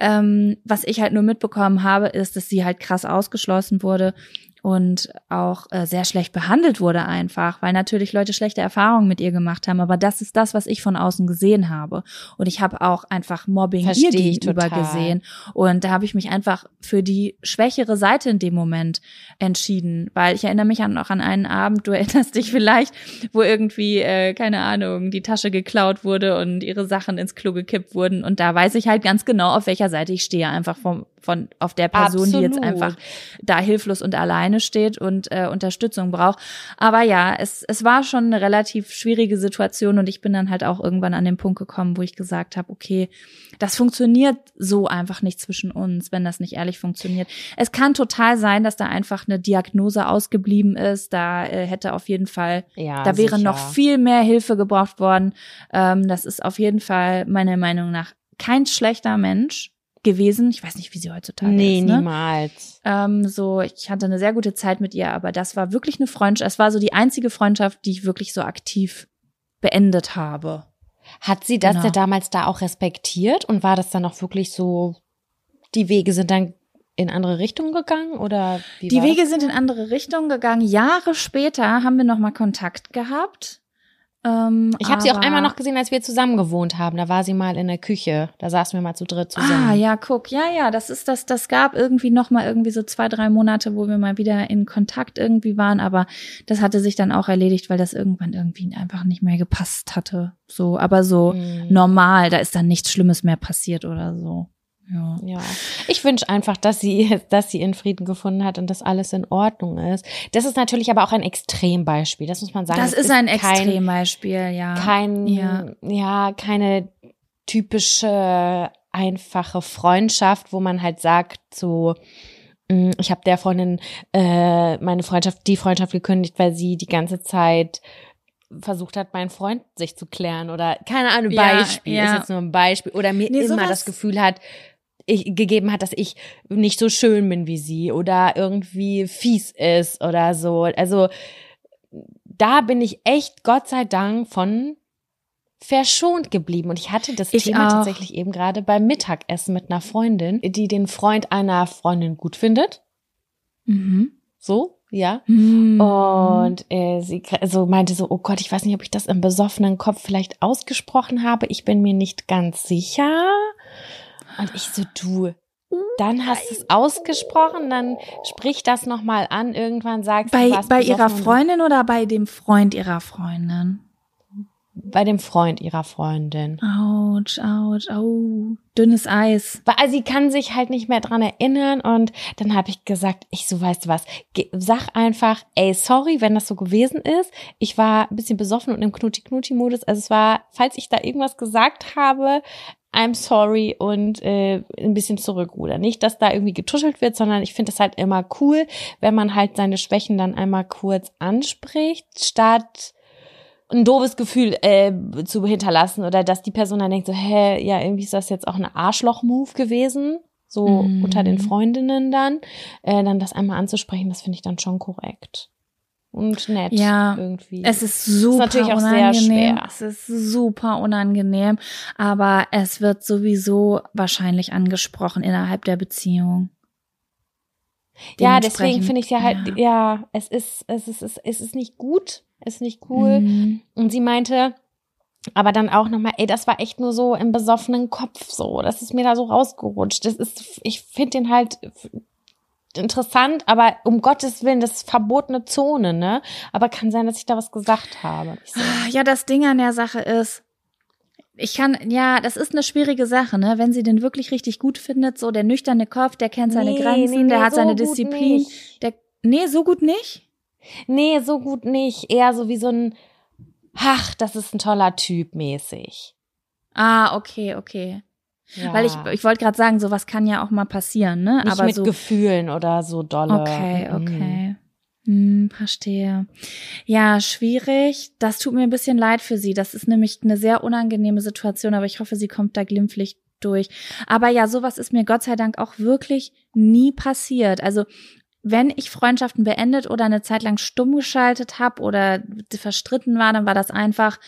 Ähm, was ich halt nur mitbekommen habe, ist, dass sie halt krass ausgeschlossen wurde und auch äh, sehr schlecht behandelt wurde einfach, weil natürlich Leute schlechte Erfahrungen mit ihr gemacht haben. Aber das ist das, was ich von außen gesehen habe. Und ich habe auch einfach Mobbing Versteh ihr ich gegenüber total. gesehen. Und da habe ich mich einfach für die schwächere Seite in dem Moment entschieden, weil ich erinnere mich an, noch an einen Abend, du erinnerst dich vielleicht, wo irgendwie, äh, keine Ahnung, die Tasche geklaut wurde und ihre Sachen ins Klo gekippt wurden. Und da weiß ich halt ganz genau, auf welcher Seite ich stehe, einfach vom, von, auf der Person, die jetzt Absolut. einfach da hilflos und alleine steht und äh, Unterstützung braucht. Aber ja, es, es war schon eine relativ schwierige Situation und ich bin dann halt auch irgendwann an den Punkt gekommen, wo ich gesagt habe, okay, das funktioniert so einfach nicht zwischen uns, wenn das nicht ehrlich funktioniert. Es kann total sein, dass da einfach eine Diagnose ausgeblieben ist. Da äh, hätte auf jeden Fall ja, da wäre sicher. noch viel mehr Hilfe gebraucht worden. Ähm, das ist auf jeden Fall meiner Meinung nach kein schlechter Mensch gewesen. Ich weiß nicht, wie sie heutzutage Nee, ist. Ne? niemals. Ähm, so, ich hatte eine sehr gute Zeit mit ihr, aber das war wirklich eine Freundschaft. Es war so die einzige Freundschaft, die ich wirklich so aktiv beendet habe. Hat sie das Genau. ja damals da auch respektiert und war das dann auch wirklich so, die Wege sind dann in andere Richtungen gegangen oder wie Die Wege sind in andere Richtungen gegangen. Jahre später haben wir nochmal Kontakt gehabt. Ähm, Ich habe sie auch einmal noch gesehen, als wir zusammen gewohnt haben. Da war sie mal in der Küche. Da saßen wir mal zu dritt zusammen. Ah, ja, guck, ja, ja, das ist das, das gab irgendwie noch mal irgendwie so zwei, drei Monate, wo wir mal wieder in Kontakt irgendwie waren, aber das hatte sich dann auch erledigt, weil das irgendwann irgendwie einfach nicht mehr gepasst hatte. So, aber so Mhm. normal, da ist dann nichts Schlimmes mehr passiert oder so. Ja. Ja, ich wünsche einfach, dass sie, dass sie ihren Frieden gefunden hat und dass alles in Ordnung ist. Das ist natürlich aber auch ein Extrembeispiel, das muss man sagen. Das, ist ein Extrembeispiel, ja. Kein, Ja. ja. keine typische einfache Freundschaft, wo man halt sagt, so, mh, ich habe der Freundin äh, meine Freundschaft, die Freundschaft gekündigt, weil sie die ganze Zeit versucht hat, meinen Freund sich zu klären oder keine Ahnung, Ja, Beispiel, ja. ist jetzt nur ein Beispiel oder mir Nee, immer das Gefühl hat, ich, gegeben hat, dass ich nicht so schön bin wie sie oder irgendwie fies ist oder so. Also da bin ich echt Gott sei Dank von verschont geblieben. Und ich hatte das Ich Thema auch. tatsächlich eben gerade beim Mittagessen mit einer Freundin, die den Freund einer Freundin gut findet. Mhm. So, ja. Mhm. Und äh, sie kr- so meinte so, oh Gott, ich weiß nicht, ob ich das im besoffenen Kopf vielleicht ausgesprochen habe. Ich bin mir nicht ganz sicher. Und ich so, du, dann hast du es ausgesprochen, dann sprich das nochmal an. Irgendwann sagst du, bei, warst bei ihrer Freundin oder bei dem Freund ihrer Freundin? Bei dem Freund ihrer Freundin. Autsch, autsch, au. Dünnes Eis. Weil also sie kann sich halt nicht mehr dran erinnern und dann habe ich gesagt, ich so, weißt du was, sag einfach, ey, sorry, wenn das so gewesen ist. Ich war ein bisschen besoffen und im Knuti-Knuti-Modus. Also es war, falls ich da irgendwas gesagt habe, I'm sorry und äh, ein bisschen zurückruder. Nicht, dass da irgendwie getuschelt wird, sondern ich finde es halt immer cool, wenn man halt seine Schwächen dann einmal kurz anspricht, statt ein doofes Gefühl äh, zu hinterlassen oder dass die Person dann denkt so, hä, ja, irgendwie ist das jetzt auch ein Arschloch-Move gewesen, so Mhm. unter den Freundinnen dann, äh, dann das einmal anzusprechen, das finde ich dann schon korrekt und nett Ja, irgendwie. Es ist super natürlich auch sehr unangenehm. schwer. Es ist super unangenehm, aber es wird sowieso wahrscheinlich angesprochen innerhalb der Beziehung. ja, deswegen finde ich ja halt, ja. es ist, es ist, es ist, es ist nicht gut, es ist nicht cool. Mhm. Und sie meinte, aber dann auch nochmal, ey, das war echt nur so im besoffenen Kopf so. Das ist mir da so rausgerutscht. Das ist, ich finde den halt interessant, aber um Gottes Willen, das ist verbotene Zone, ne? Aber kann sein, dass ich da was gesagt habe. So, Ja, das Ding an der Sache ist, ich kann, ja, das ist eine schwierige Sache, ne? Wenn sie den wirklich richtig gut findet, so der nüchterne Kopf, der kennt seine nee, Grenzen, nee, nee, der hat so seine Disziplin. Der, nee, so gut nicht? Nee, so gut nicht. Eher so wie so ein, ach, das ist ein toller Typ mäßig. Ah, okay, okay. Ja. Weil ich, ich wollte gerade sagen, sowas kann ja auch mal passieren, ne? nicht Aber mit so. Gefühlen oder so dolle. Okay, Mhm. okay. Hm, verstehe. Ja, schwierig. Das tut mir ein bisschen leid für sie. Das ist nämlich eine sehr unangenehme Situation, aber ich hoffe, sie kommt da glimpflich durch. Aber ja, sowas ist mir Gott sei Dank auch wirklich nie passiert. Also wenn ich Freundschaften beendet oder eine Zeit lang stumm geschaltet habe oder verstritten war, dann war das einfach,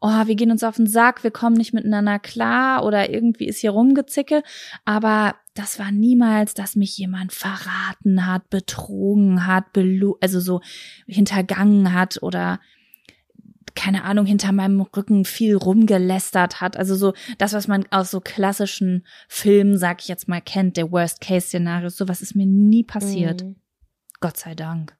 oh, wir gehen uns auf den Sack, wir kommen nicht miteinander klar oder irgendwie ist hier rumgezicke. Aber das war niemals, dass mich jemand verraten hat, betrogen hat, also so hintergangen hat oder keine Ahnung, hinter meinem Rücken viel rumgelästert hat. Also so das, was man aus so klassischen Filmen, sag ich jetzt mal, kennt, der Worst-Case-Szenario. Sowas ist mir nie passiert. Mhm. Gott sei Dank.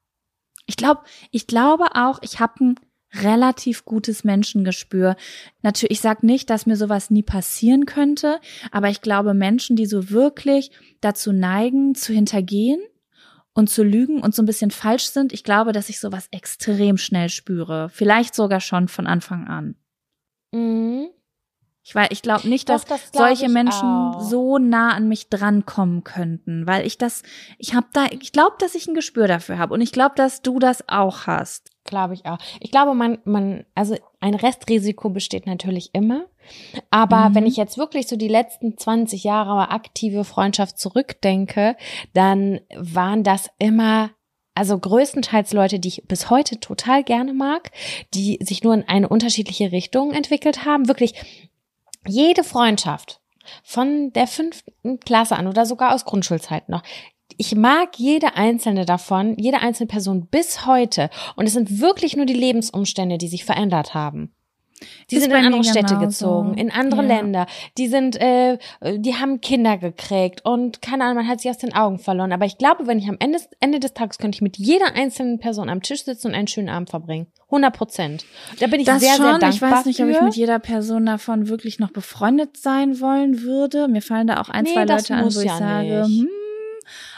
Ich glaube, ich glaube auch, ich habe ein relativ gutes Menschengespür. Natürlich, ich sag nicht, dass mir sowas nie passieren könnte, aber ich glaube, Menschen, die so wirklich dazu neigen, zu hintergehen und zu lügen und so ein bisschen falsch sind, ich glaube, dass ich sowas extrem schnell spüre. Vielleicht sogar schon von Anfang an. Mhm. Ich, ich glaube nicht, dass das glaub solche Menschen auch. so nah an mich drankommen könnten, weil ich das, ich habe da, ich glaube, dass ich ein Gespür dafür habe und ich glaube, dass du das auch hast. Glaube ich auch. Ich glaube, man, man, also ein Restrisiko besteht natürlich immer. Aber Mhm. wenn ich jetzt wirklich so die letzten 20 Jahre aktive Freundschaft zurückdenke, dann waren das immer, also größtenteils Leute, die ich bis heute total gerne mag, die sich nur in eine unterschiedliche Richtung entwickelt haben. Wirklich jede Freundschaft von der fünften Klasse an oder sogar aus Grundschulzeit noch. Ich mag jede einzelne davon, jede einzelne Person bis heute. Und es sind wirklich nur die Lebensumstände, die sich verändert haben. Die Ist sind in andere Städte genauso. gezogen, in andere Ja. Länder. Die sind, äh, die haben Kinder gekriegt und keine Ahnung, man hat sie aus den Augen verloren. Aber ich glaube, wenn ich am Ende, Ende des Tages könnte ich mit jeder einzelnen Person am Tisch sitzen und einen schönen Abend verbringen. 100 Prozent. Da bin ich Das sehr, schon. sehr dankbar ich weiß nicht, für. ob ich mit jeder Person davon wirklich noch befreundet sein wollen würde. Mir fallen da auch ein, Nee, zwei Leute an, wo ich ja sage, nicht. hm,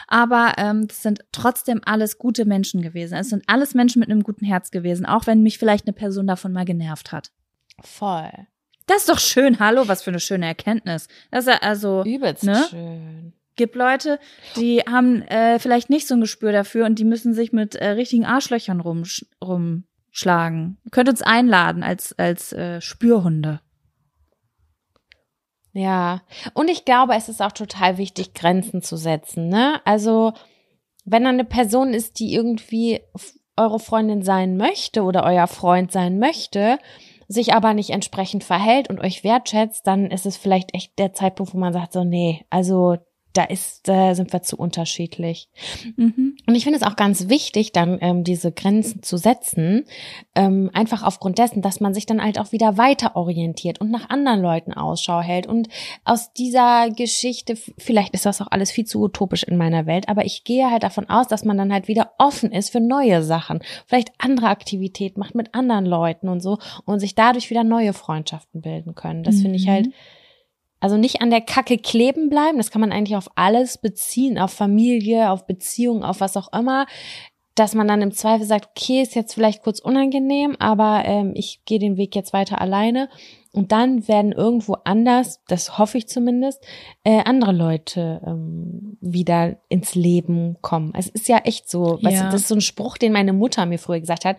aber ähm, das sind trotzdem alles gute Menschen gewesen. Es sind alles Menschen mit einem guten Herz gewesen, auch wenn mich vielleicht eine Person davon mal genervt hat. Voll. Das ist doch schön. Hallo, was für eine schöne Erkenntnis. Das ist ja also Übelst Ne? schön. gibt Leute, die haben äh, vielleicht nicht so ein Gespür dafür und die müssen sich mit äh, richtigen Arschlöchern rumsch rumschlagen. Könnt uns einladen als als äh, Spürhunde. Ja, und ich glaube, es ist auch total wichtig, Grenzen zu setzen. Ne? Also, wenn da eine Person ist, die irgendwie eure Freundin sein möchte oder euer Freund sein möchte, sich aber nicht entsprechend verhält und euch wertschätzt, dann ist es vielleicht echt der Zeitpunkt, wo man sagt, so, nee, also da ist, da sind wir zu unterschiedlich. Mhm. Und ich finde es auch ganz wichtig, dann ähm, diese Grenzen zu setzen, ähm, einfach aufgrund dessen, dass man sich dann halt auch wieder weiter orientiert und nach anderen Leuten Ausschau hält. Und aus dieser Geschichte, vielleicht ist das auch alles viel zu utopisch in meiner Welt, aber ich gehe halt davon aus, dass man dann halt wieder offen ist für neue Sachen, vielleicht andere Aktivitäten macht mit anderen Leuten und so und sich dadurch wieder neue Freundschaften bilden können. Das finde ich Mhm. halt also nicht an der Kacke kleben bleiben, das kann man eigentlich auf alles beziehen, auf Familie, auf Beziehungen, auf was auch immer, dass man dann im Zweifel sagt, okay, ist jetzt vielleicht kurz unangenehm, aber ähm, ich gehe den Weg jetzt weiter alleine. Und dann werden irgendwo anders, das hoffe ich zumindest, äh, andere Leute ähm, wieder ins Leben kommen. Es ist ja echt so, weißt Ja. du, das ist so ein Spruch, den meine Mutter mir früher gesagt hat.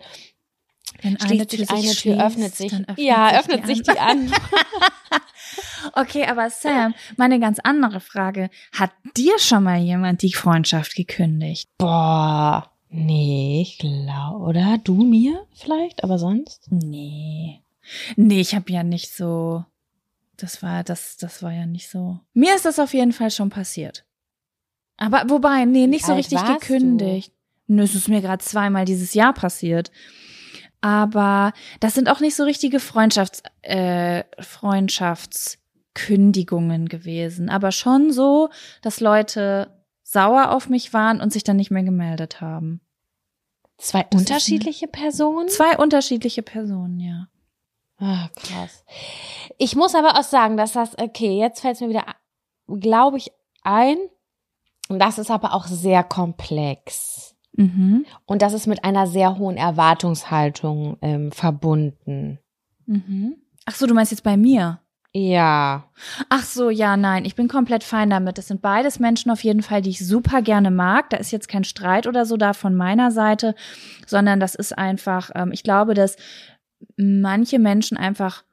Wenn Schließt sich eine Tür, schließt, öffnet sich. dann öffnet ja, sich öffnet die sich die andere. an. Okay, aber Sam, meine ganz andere Frage. Hat dir schon mal jemand die Freundschaft gekündigt? Boah, nee, ich glaube, oder? Du mir vielleicht, aber sonst? Nee. Nee, ich habe ja nicht so. Das war, das, das war ja nicht so. Mir ist das auf jeden Fall schon passiert. Aber wobei, nee, nicht Wie so richtig gekündigt. Nö, es ist mir gerade zweimal dieses Jahr passiert. Aber das sind auch nicht so richtige Freundschafts, äh, Freundschaftskündigungen gewesen. Aber schon so, dass Leute sauer auf mich waren und sich dann nicht mehr gemeldet haben. Zwei Das unterschiedliche Personen? Zwei unterschiedliche Personen, ja. Ah, krass. Ich muss aber auch sagen, dass das, okay, jetzt fällt es mir wieder, glaube ich, ein. Und das ist aber auch sehr komplex. Mhm. Und das ist mit einer sehr hohen Erwartungshaltung ähm, verbunden. Mhm. Ach so, du meinst jetzt bei mir? Ja. Ach so, ja, nein, ich bin komplett fein damit. Das sind beides Menschen auf jeden Fall, die ich super gerne mag. Da ist jetzt kein Streit oder so da von meiner Seite, sondern das ist einfach, ähm, ich glaube, dass manche Menschen einfach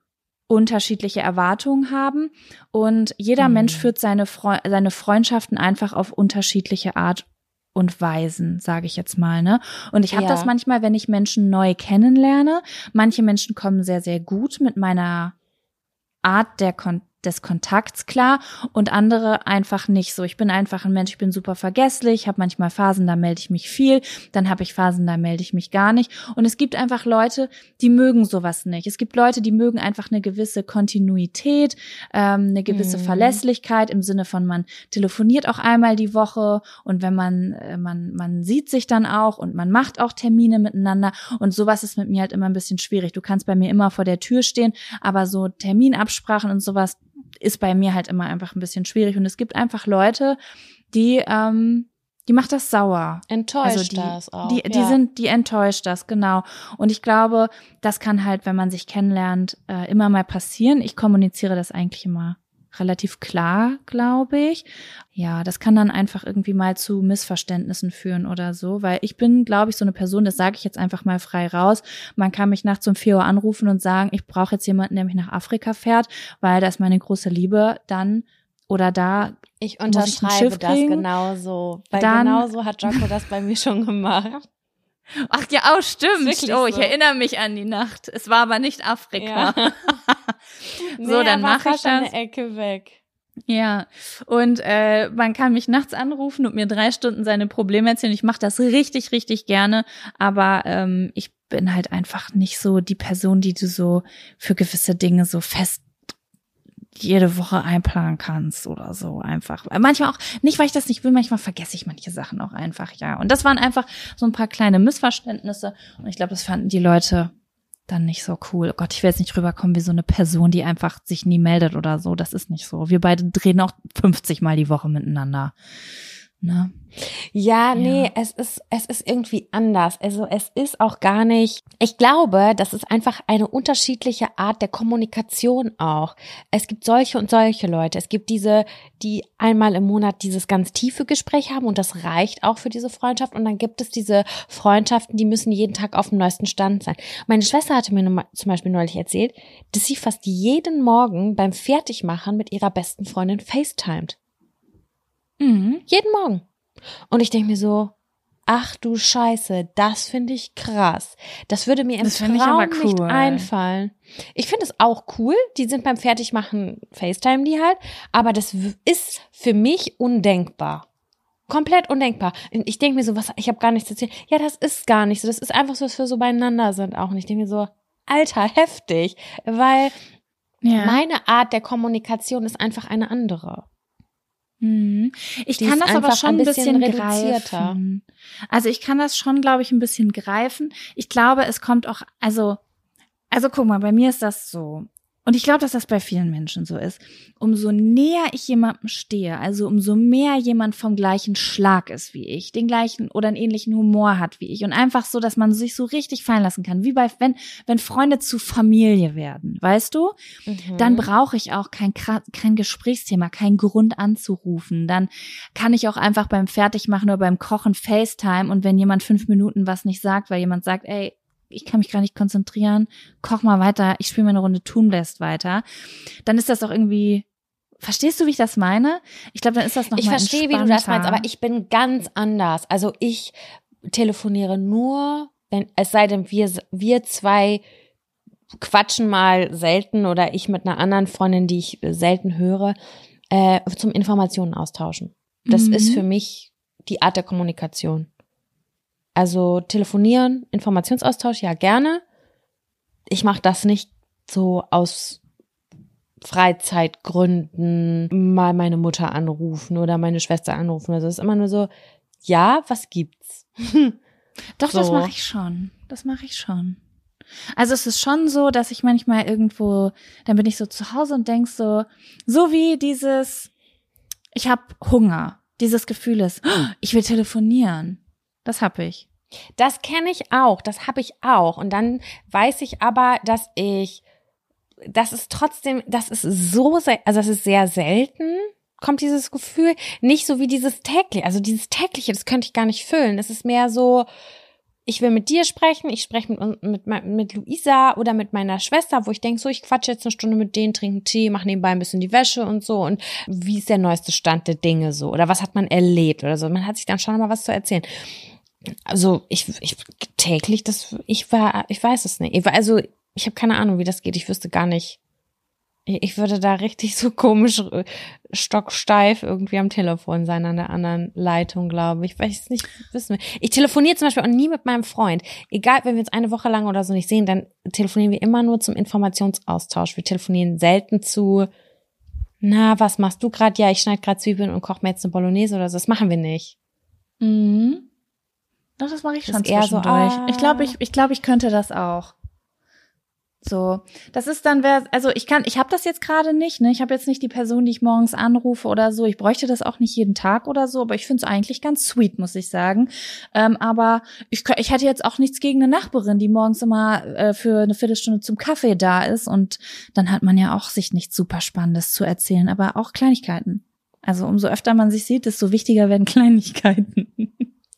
unterschiedliche Erwartungen haben und jeder Mhm. Mensch führt seine, Freu seine Freundschaften einfach auf unterschiedliche Art und Weisen, sage ich jetzt mal, ne? Und ich habe Ja. das manchmal, wenn ich Menschen neu kennenlerne. Manche Menschen kommen sehr, sehr gut mit meiner Art der Kon des Kontakts klar und andere einfach nicht so. Ich bin einfach ein Mensch, ich bin super vergesslich, habe manchmal Phasen, da melde ich mich viel, dann habe ich Phasen, da melde ich mich gar nicht. Und es gibt einfach Leute, die mögen sowas nicht. Es gibt Leute, die mögen einfach eine gewisse Kontinuität, ähm, eine gewisse Mhm. Verlässlichkeit im Sinne von man telefoniert auch einmal die Woche und wenn man äh, man man sieht sich dann auch und man macht auch Termine miteinander und sowas ist mit mir halt immer ein bisschen schwierig. Du kannst bei mir immer vor der Tür stehen, aber so Terminabsprachen und sowas ist bei mir halt immer einfach ein bisschen schwierig. Und es gibt einfach Leute, die, ähm, die macht das sauer. Enttäuscht Also die, das auch. die, die ja. sind, die enttäuscht das, genau. Und ich glaube, das kann halt, wenn man sich kennenlernt, äh, immer mal passieren. Ich kommuniziere das eigentlich immer relativ klar, glaube ich. Ja, das kann dann einfach irgendwie mal zu Missverständnissen führen oder so, weil ich bin, glaube ich, so eine Person, das sage ich jetzt einfach mal frei raus. Man kann mich nachts um 4 Uhr anrufen und sagen, ich brauche jetzt jemanden, der mich nach Afrika fährt, weil da ist meine große Liebe dann oder da Ich Muss ich unterschreibe das kriegen? genauso. Weil Dann- genauso hat Jaco das bei mir schon gemacht. Ach ja, oh, stimmt. Oh, ich so. erinnere mich an die Nacht. Es war aber nicht Afrika. Ja. So, dann aber mach ich fast eine das. Ecke weg. Ja, und äh, man kann mich nachts anrufen und mir drei Stunden seine Probleme erzählen. Ich mache das richtig, richtig gerne, aber ähm, ich bin halt einfach nicht so die Person, die du so für gewisse Dinge so fest jede Woche einplanen kannst oder so einfach. Manchmal auch, nicht weil ich das nicht will, manchmal vergesse ich manche Sachen auch einfach, ja. Und das waren einfach so ein paar kleine Missverständnisse und ich glaube, das fanden die Leute dann nicht so cool. Oh Gott, ich will jetzt nicht rüberkommen wie so eine Person, die einfach sich nie meldet oder so. Das ist nicht so. Wir beide drehen auch 50 Mal die Woche miteinander. Ne? Ja, nee, ja. es ist, es ist irgendwie anders. Also es ist auch gar nicht, ich glaube, das ist einfach eine unterschiedliche Art der Kommunikation auch. Es gibt solche und solche Leute. Es gibt diese, die einmal im Monat dieses ganz tiefe Gespräch haben und das reicht auch für diese Freundschaft. Und dann gibt es diese Freundschaften, die müssen jeden Tag auf dem neuesten Stand sein. Meine Schwester hatte mir zum Beispiel neulich erzählt, dass sie fast jeden Morgen beim Fertigmachen mit ihrer besten Freundin FaceTimed. Mhm. Jeden Morgen. Und ich denke mir so, ach du Scheiße, das finde ich krass. Das würde mir im das Traum cool. nicht einfallen. Ich finde es auch cool. Die sind beim Fertigmachen FaceTime die halt. Aber das ist für mich undenkbar. Komplett undenkbar. Ich denke mir so, was, ich habe gar nichts erzählt. Ja, das ist gar nicht so. Das ist einfach so, dass wir so beieinander sind auch. Und ich denke mir so, alter, heftig. Weil ja. meine Art der Kommunikation ist einfach eine andere. Mhm. Ich Die kann das aber schon ein bisschen, bisschen greifen. Also ich kann das schon, glaube ich, ein bisschen greifen. Ich glaube, es kommt auch, also, also guck mal, bei mir ist das so. Und ich glaube, dass das bei vielen Menschen so ist. Umso näher ich jemandem stehe, also umso mehr jemand vom gleichen Schlag ist wie ich, den gleichen oder einen ähnlichen Humor hat wie ich und einfach so, dass man sich so richtig fallen lassen kann, wie bei wenn wenn Freunde zu Familie werden, weißt du? Mhm. Dann brauche ich auch kein kein Gesprächsthema, keinen Grund anzurufen. Dann kann ich auch einfach beim Fertigmachen oder beim Kochen FaceTime und wenn jemand fünf Minuten was nicht sagt, weil jemand sagt, ey, ich kann mich gar nicht konzentrieren, koch mal weiter, ich spiele meine Runde Toonblast weiter, dann ist das auch irgendwie Verstehst du, wie ich das meine? Ich glaube, dann ist das noch Ich verstehe, wie du das meinst, aber ich bin ganz anders. Also ich telefoniere nur, wenn es sei denn, wir wir zwei quatschen mal selten oder ich mit einer anderen Freundin, die ich selten höre, äh, zum Informationen austauschen. Das mhm. ist für mich die Art der Kommunikation. Also telefonieren, Informationsaustausch, ja gerne. Ich mache das nicht so aus Freizeitgründen, mal meine Mutter anrufen oder meine Schwester anrufen. Also es ist immer nur so, ja, was gibt's? Doch, so. das mache ich schon. Das mache ich schon. Also es ist schon so, dass ich manchmal irgendwo, dann bin ich so zu Hause und denk so, so wie dieses, ich habe Hunger, dieses Gefühl ist, oh, ich will telefonieren. Das hab ich. Das kenne ich auch, das habe ich auch. Und dann weiß ich aber, dass ich, das ist trotzdem, das ist so, also das ist sehr selten, kommt dieses Gefühl. Nicht so wie dieses tägliche, also dieses tägliche, das könnte ich gar nicht füllen. Es ist mehr so, ich will mit dir sprechen, ich spreche mit, mit, mit Luisa oder mit meiner Schwester, wo ich denke, so, ich quatsche jetzt eine Stunde mit denen, trinke Tee, mache nebenbei ein bisschen die Wäsche und so. Und wie ist der neueste Stand der Dinge so? Oder was hat man erlebt oder so? Man hat sich dann schon mal was zu erzählen also ich, ich täglich, das, ich war, ich weiß es nicht. Also ich habe keine Ahnung, wie das geht. Ich wüsste gar nicht. Ich würde da richtig so komisch äh, stocksteif irgendwie am Telefon sein an der anderen Leitung, glaube ich. Weiß es nicht, wissen wir. Ich telefoniere zum Beispiel auch nie mit meinem Freund. Egal, wenn wir uns eine Woche lang oder so nicht sehen, dann telefonieren wir immer nur zum Informationsaustausch. Wir telefonieren selten zu, na, was machst du gerade? Ja, ich schneide gerade Zwiebeln und koche mir jetzt eine Bolognese oder so. Das machen wir nicht. Mhm. Doch, das mache ich schon eher so, ah. Ich glaube, ich, ich glaube, ich könnte das auch. So, das ist dann wer, also ich kann, ich habe das jetzt gerade nicht, ne? Ich habe jetzt nicht die Person, die ich morgens anrufe oder so. Ich bräuchte das auch nicht jeden Tag oder so, aber ich finde es eigentlich ganz sweet, muss ich sagen. Ähm, aber ich, ich hätte jetzt auch nichts gegen eine Nachbarin, die morgens immer äh, für eine Viertelstunde zum Kaffee da ist und dann hat man ja auch sich nichts super Spannendes zu erzählen, aber auch Kleinigkeiten. Also umso öfter man sich sieht, desto wichtiger werden Kleinigkeiten.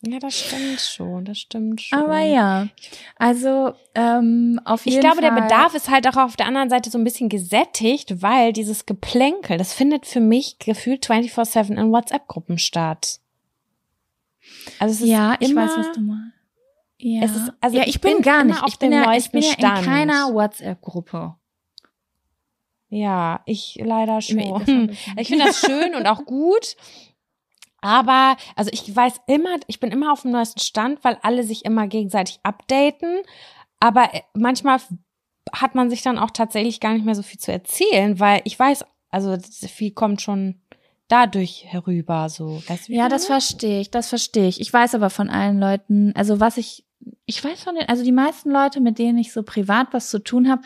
Ja, das stimmt schon, das stimmt schon. Aber ja, also ähm, auf jeden Fall. Ich glaube, Fall. der Bedarf ist halt auch auf der anderen Seite so ein bisschen gesättigt, weil dieses Geplänkel, das findet für mich gefühlt 24-7 in WhatsApp-Gruppen statt. Also es ist ja, ich immer, weiß, was du meinst. Ja. Ist, also ja, ich, ich bin, bin, gar nicht. Ich bin, ja, ich bin ja in keiner WhatsApp-Gruppe. Ja, ich leider schon. Ich finde das schön und auch gut. Aber, also ich weiß immer, ich bin immer auf dem neuesten Stand, weil alle sich immer gegenseitig updaten. Aber äh, manchmal hat man sich dann auch tatsächlich gar nicht mehr so viel zu erzählen, weil ich weiß, also viel kommt schon dadurch herüber, so. Weißt du, ja, das verstehe ich, das verstehe ich. Ich weiß aber von allen Leuten, also was ich, ich weiß von den, also die meisten Leute, mit denen ich so privat was zu tun habe,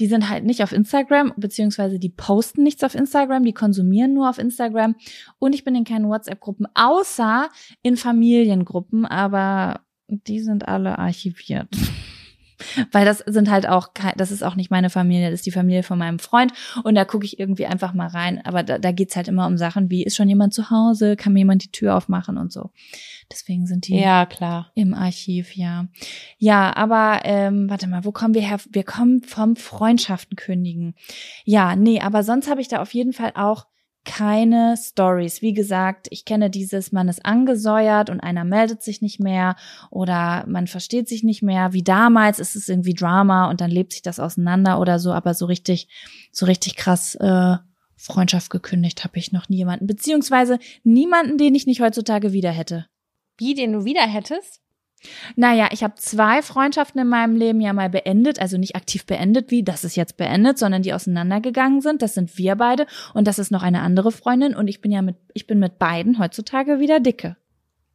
die sind halt nicht auf Instagram, beziehungsweise die posten nichts auf Instagram, die konsumieren nur auf Instagram. Und ich bin in keinen WhatsApp-Gruppen, außer in Familiengruppen, aber die sind alle archiviert. Weil das sind halt auch, das ist auch nicht meine Familie, das ist die Familie von meinem Freund. Und da gucke ich irgendwie einfach mal rein. Aber da, da geht's halt immer um Sachen wie, ist schon jemand zu Hause? Kann mir jemand die Tür aufmachen und so. Deswegen sind die ja, klar. im Archiv, ja. Ja, aber ähm, warte mal, wo kommen wir her? Wir kommen vom Freundschaften kündigen. Ja, nee, aber sonst habe ich da auf jeden Fall auch keine Stories. Wie gesagt, ich kenne dieses, man ist angesäuert und einer meldet sich nicht mehr oder man versteht sich nicht mehr. Wie damals ist es irgendwie Drama und dann lebt sich das auseinander oder so, aber so richtig, so richtig krass äh, Freundschaft gekündigt habe ich noch nie jemanden. Beziehungsweise niemanden, den ich nicht heutzutage wieder hätte. Wie, den du wieder hättest? Naja, ich habe zwei Freundschaften in meinem Leben ja mal beendet, also nicht aktiv beendet, wie das ist jetzt beendet, sondern die auseinandergegangen sind. Das sind wir beide und das ist noch eine andere Freundin und ich bin ja mit, ich bin mit beiden heutzutage wieder dicke.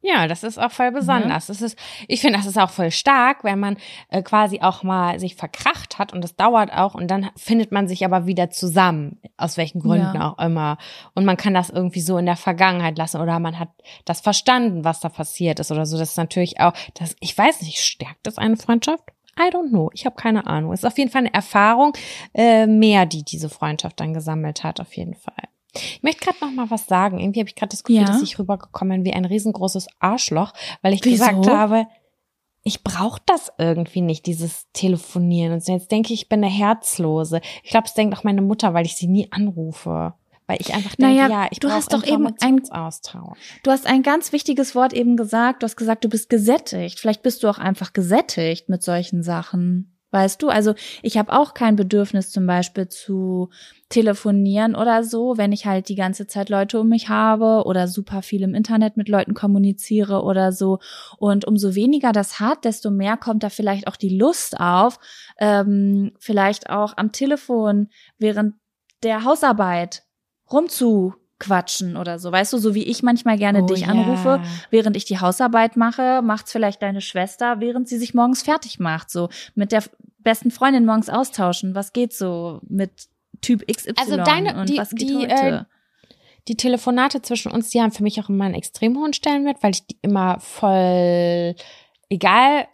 Ja, das ist auch voll besonders. Ja. Das ist, ich finde, das ist auch voll stark, wenn man äh, quasi auch mal sich verkracht hat und das dauert auch und dann findet man sich aber wieder zusammen, aus welchen Gründen ja. auch immer. Und man kann das irgendwie so in der Vergangenheit lassen oder man hat das verstanden, was da passiert ist oder so. Das ist natürlich auch, das, ich weiß nicht, stärkt das eine Freundschaft? I don't know. Ich habe keine Ahnung. Es ist auf jeden Fall eine Erfahrung äh, mehr, die diese Freundschaft dann gesammelt hat, auf jeden Fall. Ich möchte gerade noch mal was sagen. Irgendwie habe ich gerade das Gefühl, ja. dass ich rübergekommen bin wie ein riesengroßes Arschloch, weil ich Wieso? gesagt habe, ich brauche das irgendwie nicht, dieses Telefonieren. Und jetzt denke ich, ich bin eine Herzlose. Ich glaube, es denkt auch meine Mutter, weil ich sie nie anrufe. Weil ich einfach denke, naja, ja, ich du hast doch eben ein. Du hast ein ganz wichtiges Wort eben gesagt. Du hast gesagt, du bist gesättigt. Vielleicht bist du auch einfach gesättigt mit solchen Sachen. Weißt du, also ich habe auch kein Bedürfnis zum Beispiel zu telefonieren oder so, wenn ich halt die ganze Zeit Leute um mich habe oder super viel im Internet mit Leuten kommuniziere oder so. Und umso weniger das hat, desto mehr kommt da vielleicht auch die Lust auf, ähm, vielleicht auch am Telefon während der Hausarbeit rumzu quatschen oder so. Weißt du, so wie ich manchmal gerne oh, dich yeah. anrufe, während ich die Hausarbeit mache, macht's vielleicht deine Schwester, während sie sich morgens fertig macht. So mit der besten Freundin morgens austauschen. Was geht so mit Typ XY also deine, und die, was geht die, heute? Äh, die Telefonate zwischen uns, die haben für mich auch immer einen extrem hohen Stellenwert, weil ich die immer voll, egal,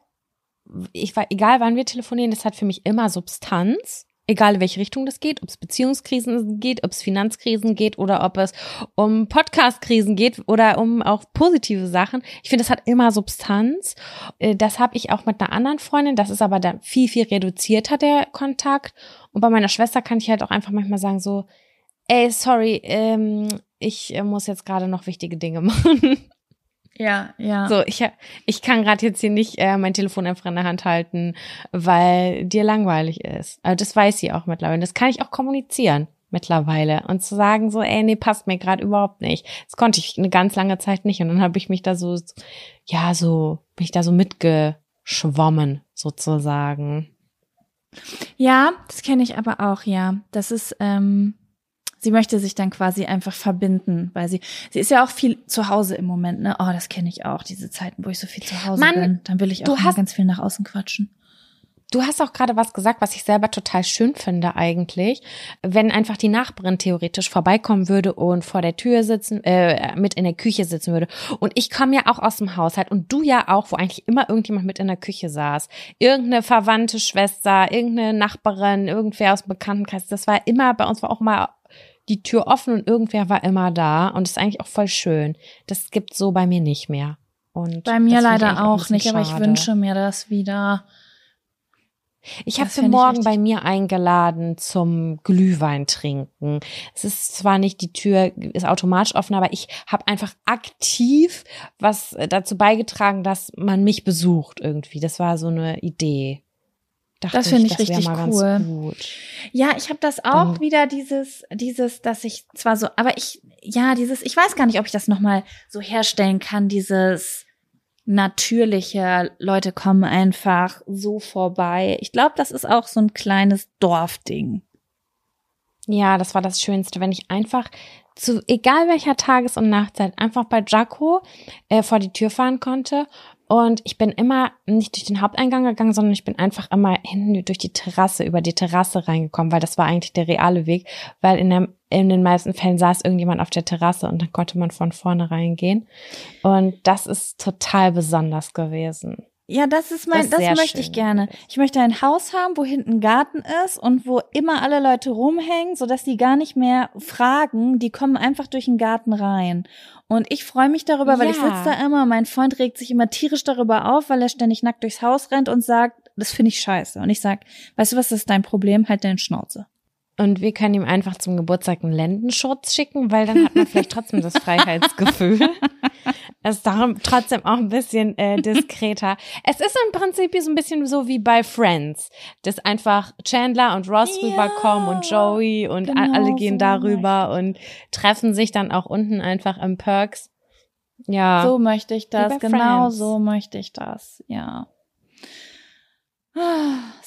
ich war, egal wann wir telefonieren, das hat für mich immer Substanz egal in welche Richtung das geht, ob es Beziehungskrisen geht, ob es Finanzkrisen geht oder ob es um Podcastkrisen geht oder um auch positive Sachen. Ich finde, das hat immer Substanz. Äh, das habe ich auch mit einer anderen Freundin. Das ist aber dann viel, viel reduzierter, der Kontakt. Und bei meiner Schwester kann ich halt auch einfach manchmal sagen so, ey, sorry, ähm, ich äh, muss jetzt gerade noch wichtige Dinge machen. Ja, ja. So, ich, ich kann gerade jetzt hier nicht äh, mein Telefon einfach in der Hand halten, weil dir langweilig ist. Also das weiß sie auch mittlerweile. Das kann ich auch kommunizieren mittlerweile und zu sagen so, ey, nee, passt mir gerade überhaupt nicht. Das konnte ich eine ganz lange Zeit nicht und dann habe ich mich da so, ja, so bin ich da so mitgeschwommen sozusagen. Ja, das kenne ich aber auch, ja. Das ist ähm, sie möchte sich dann quasi einfach verbinden, weil sie, sie ist ja auch viel zu Hause im Moment, ne? Oh, das kenne ich auch, diese Zeiten, wo ich so viel zu Hause Mann, bin. Dann will ich auch hast, ganz viel nach außen quatschen. Du hast auch gerade was gesagt, was ich selber total schön finde eigentlich, wenn einfach die Nachbarin theoretisch vorbeikommen würde und vor der Tür sitzen, äh, mit in der Küche sitzen würde. Und ich komme ja auch aus dem Haushalt und du ja auch, wo eigentlich immer irgendjemand mit in der Küche saß. Irgendeine verwandte Schwester, irgendeine Nachbarin, irgendwer aus dem Bekanntenkreis. Das war immer, bei uns war auch mal die Tür offen und irgendwer war immer da und ist eigentlich auch voll schön. Das gibt so bei mir nicht mehr. Und bei mir leider auch nicht, schade. aber ich wünsche mir das wieder. Ich habe für morgen bei mir eingeladen zum Glühwein trinken. Es ist zwar nicht die Tür ist automatisch offen, aber ich habe einfach aktiv was dazu beigetragen, dass man mich besucht irgendwie. Das war so eine Idee. Dachte das finde ich, ich richtig cool. Ja, ich habe das auch Dann, wieder dieses, dieses, dass ich zwar so, aber ich, ja, dieses, ich weiß gar nicht, ob ich das nochmal so herstellen kann, dieses natürlicher. Leute kommen einfach so vorbei. Ich glaube, das ist auch so ein kleines Dorfding. Ja, das war das Schönste, wenn ich einfach zu egal welcher Tages- und Nachtzeit einfach bei Jaco äh, vor die Tür fahren konnte und ich bin immer nicht durch den Haupteingang gegangen, sondern ich bin einfach immer hinten durch die Terrasse, über die Terrasse reingekommen, weil das war eigentlich der reale Weg, weil in, der, in den meisten Fällen saß irgendjemand auf der Terrasse und dann konnte man von vorne reingehen. Und das ist total besonders gewesen. Ja, das ist mein, Das das, ist sehr möchte ich gerne. Ich möchte ein Haus haben, wo hinten ein Garten ist und wo immer alle Leute rumhängen, sodass die gar nicht mehr fragen, die kommen einfach durch den Garten rein. Und ich freue mich darüber, weil ich Ja. sitze da immer, mein Freund regt sich immer tierisch darüber auf, weil er ständig nackt durchs Haus rennt und sagt, das finde ich scheiße. Und ich sag, weißt du was, das ist dein Problem, halt deine Schnauze. Und wir können ihm einfach zum Geburtstag einen Lendenschutz schicken, weil dann hat man vielleicht trotzdem das Freiheitsgefühl. Es ist darum trotzdem auch ein bisschen äh, diskreter. Es ist im Prinzip so ein bisschen so wie bei Friends, dass einfach Chandler und Ross Ja, rüberkommen und Joey und genau alle gehen so darüber und treffen sich dann auch unten einfach im Perks. Ja. So möchte ich das, genau Friends. so möchte ich das, ja.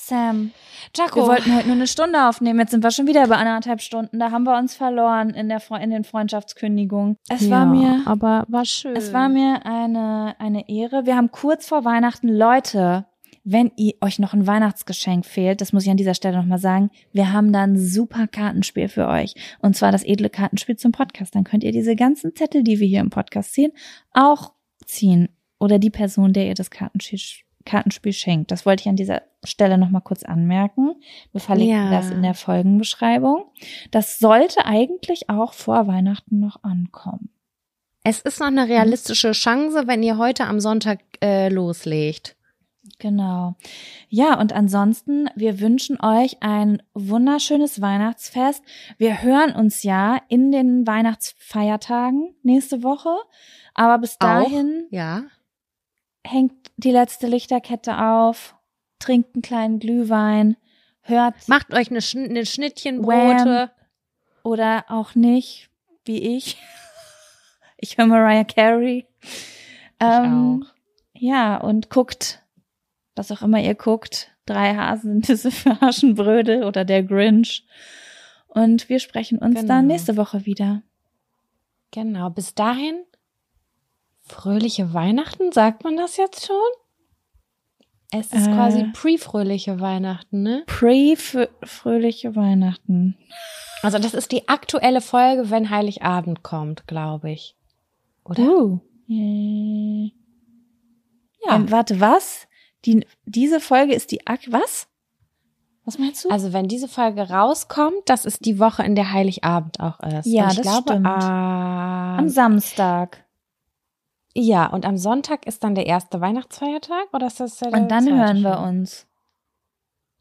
Sam, Jaco, wir wollten heute nur eine Stunde aufnehmen. Jetzt sind wir schon wieder bei anderthalb Stunden. Da haben wir uns verloren in der Fre in den Freundschaftskündigungen. Es war Ja, mir, aber war schön. es war mir eine eine Ehre. Wir haben kurz vor Weihnachten Leute. Wenn ihr euch noch ein Weihnachtsgeschenk fehlt, das muss ich an dieser Stelle nochmal sagen, wir haben da ein super Kartenspiel für euch. Und zwar das edle Kartenspiel zum Podcast. Dann könnt ihr diese ganzen Zettel, die wir hier im Podcast ziehen, auch ziehen. Oder die Person, der ihr das Kartenspiel, Kartenspiel schenkt. Das wollte ich an dieser Stelle nochmal kurz anmerken. Wir verlinken Ja. das in der Folgenbeschreibung. Das sollte eigentlich auch vor Weihnachten noch ankommen. Es ist noch eine realistische Chance, wenn ihr heute am Sonntag äh, loslegt. Genau. Ja, und ansonsten, wir wünschen euch ein wunderschönes Weihnachtsfest. Wir hören uns ja in den Weihnachtsfeiertagen nächste Woche. Aber bis dahin Ja. Hängt die letzte Lichterkette auf, trinkt einen kleinen Glühwein, hört Macht euch eine, Schn eine Schnittchenbrote. oder auch nicht, wie ich. Ich höre Mariah Carey. Ähm, auch. Ja, und guckt, was auch immer ihr guckt. Drei Hasennüsse für Aschenbrödel oder der Grinch. Und wir sprechen uns Genau. dann nächste Woche wieder. Genau. Bis dahin fröhliche Weihnachten, sagt man das jetzt schon? Es ist Äh. quasi pre-fröhliche Weihnachten, ne? Pre-fröhliche Weihnachten. Also das ist die aktuelle Folge, wenn Heiligabend kommt, glaube ich. Oder? Uh. Äh, Ja. Ähm, warte, was? Die, diese Folge ist die Ak was? Was meinst du? Also wenn diese Folge rauskommt, das ist die Woche, in der Heiligabend auch ist. Ja, das glaube, stimmt. am- Am Samstag. Ja, und am Sonntag ist dann der erste Weihnachtsfeiertag oder ist das der Und dann hören wir uns.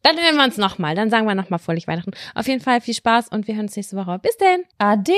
Dann hören wir uns nochmal. Dann sagen wir nochmal fröhlich Weihnachten. Auf jeden Fall viel Spaß und wir hören uns nächste Woche. Bis denn. Ade.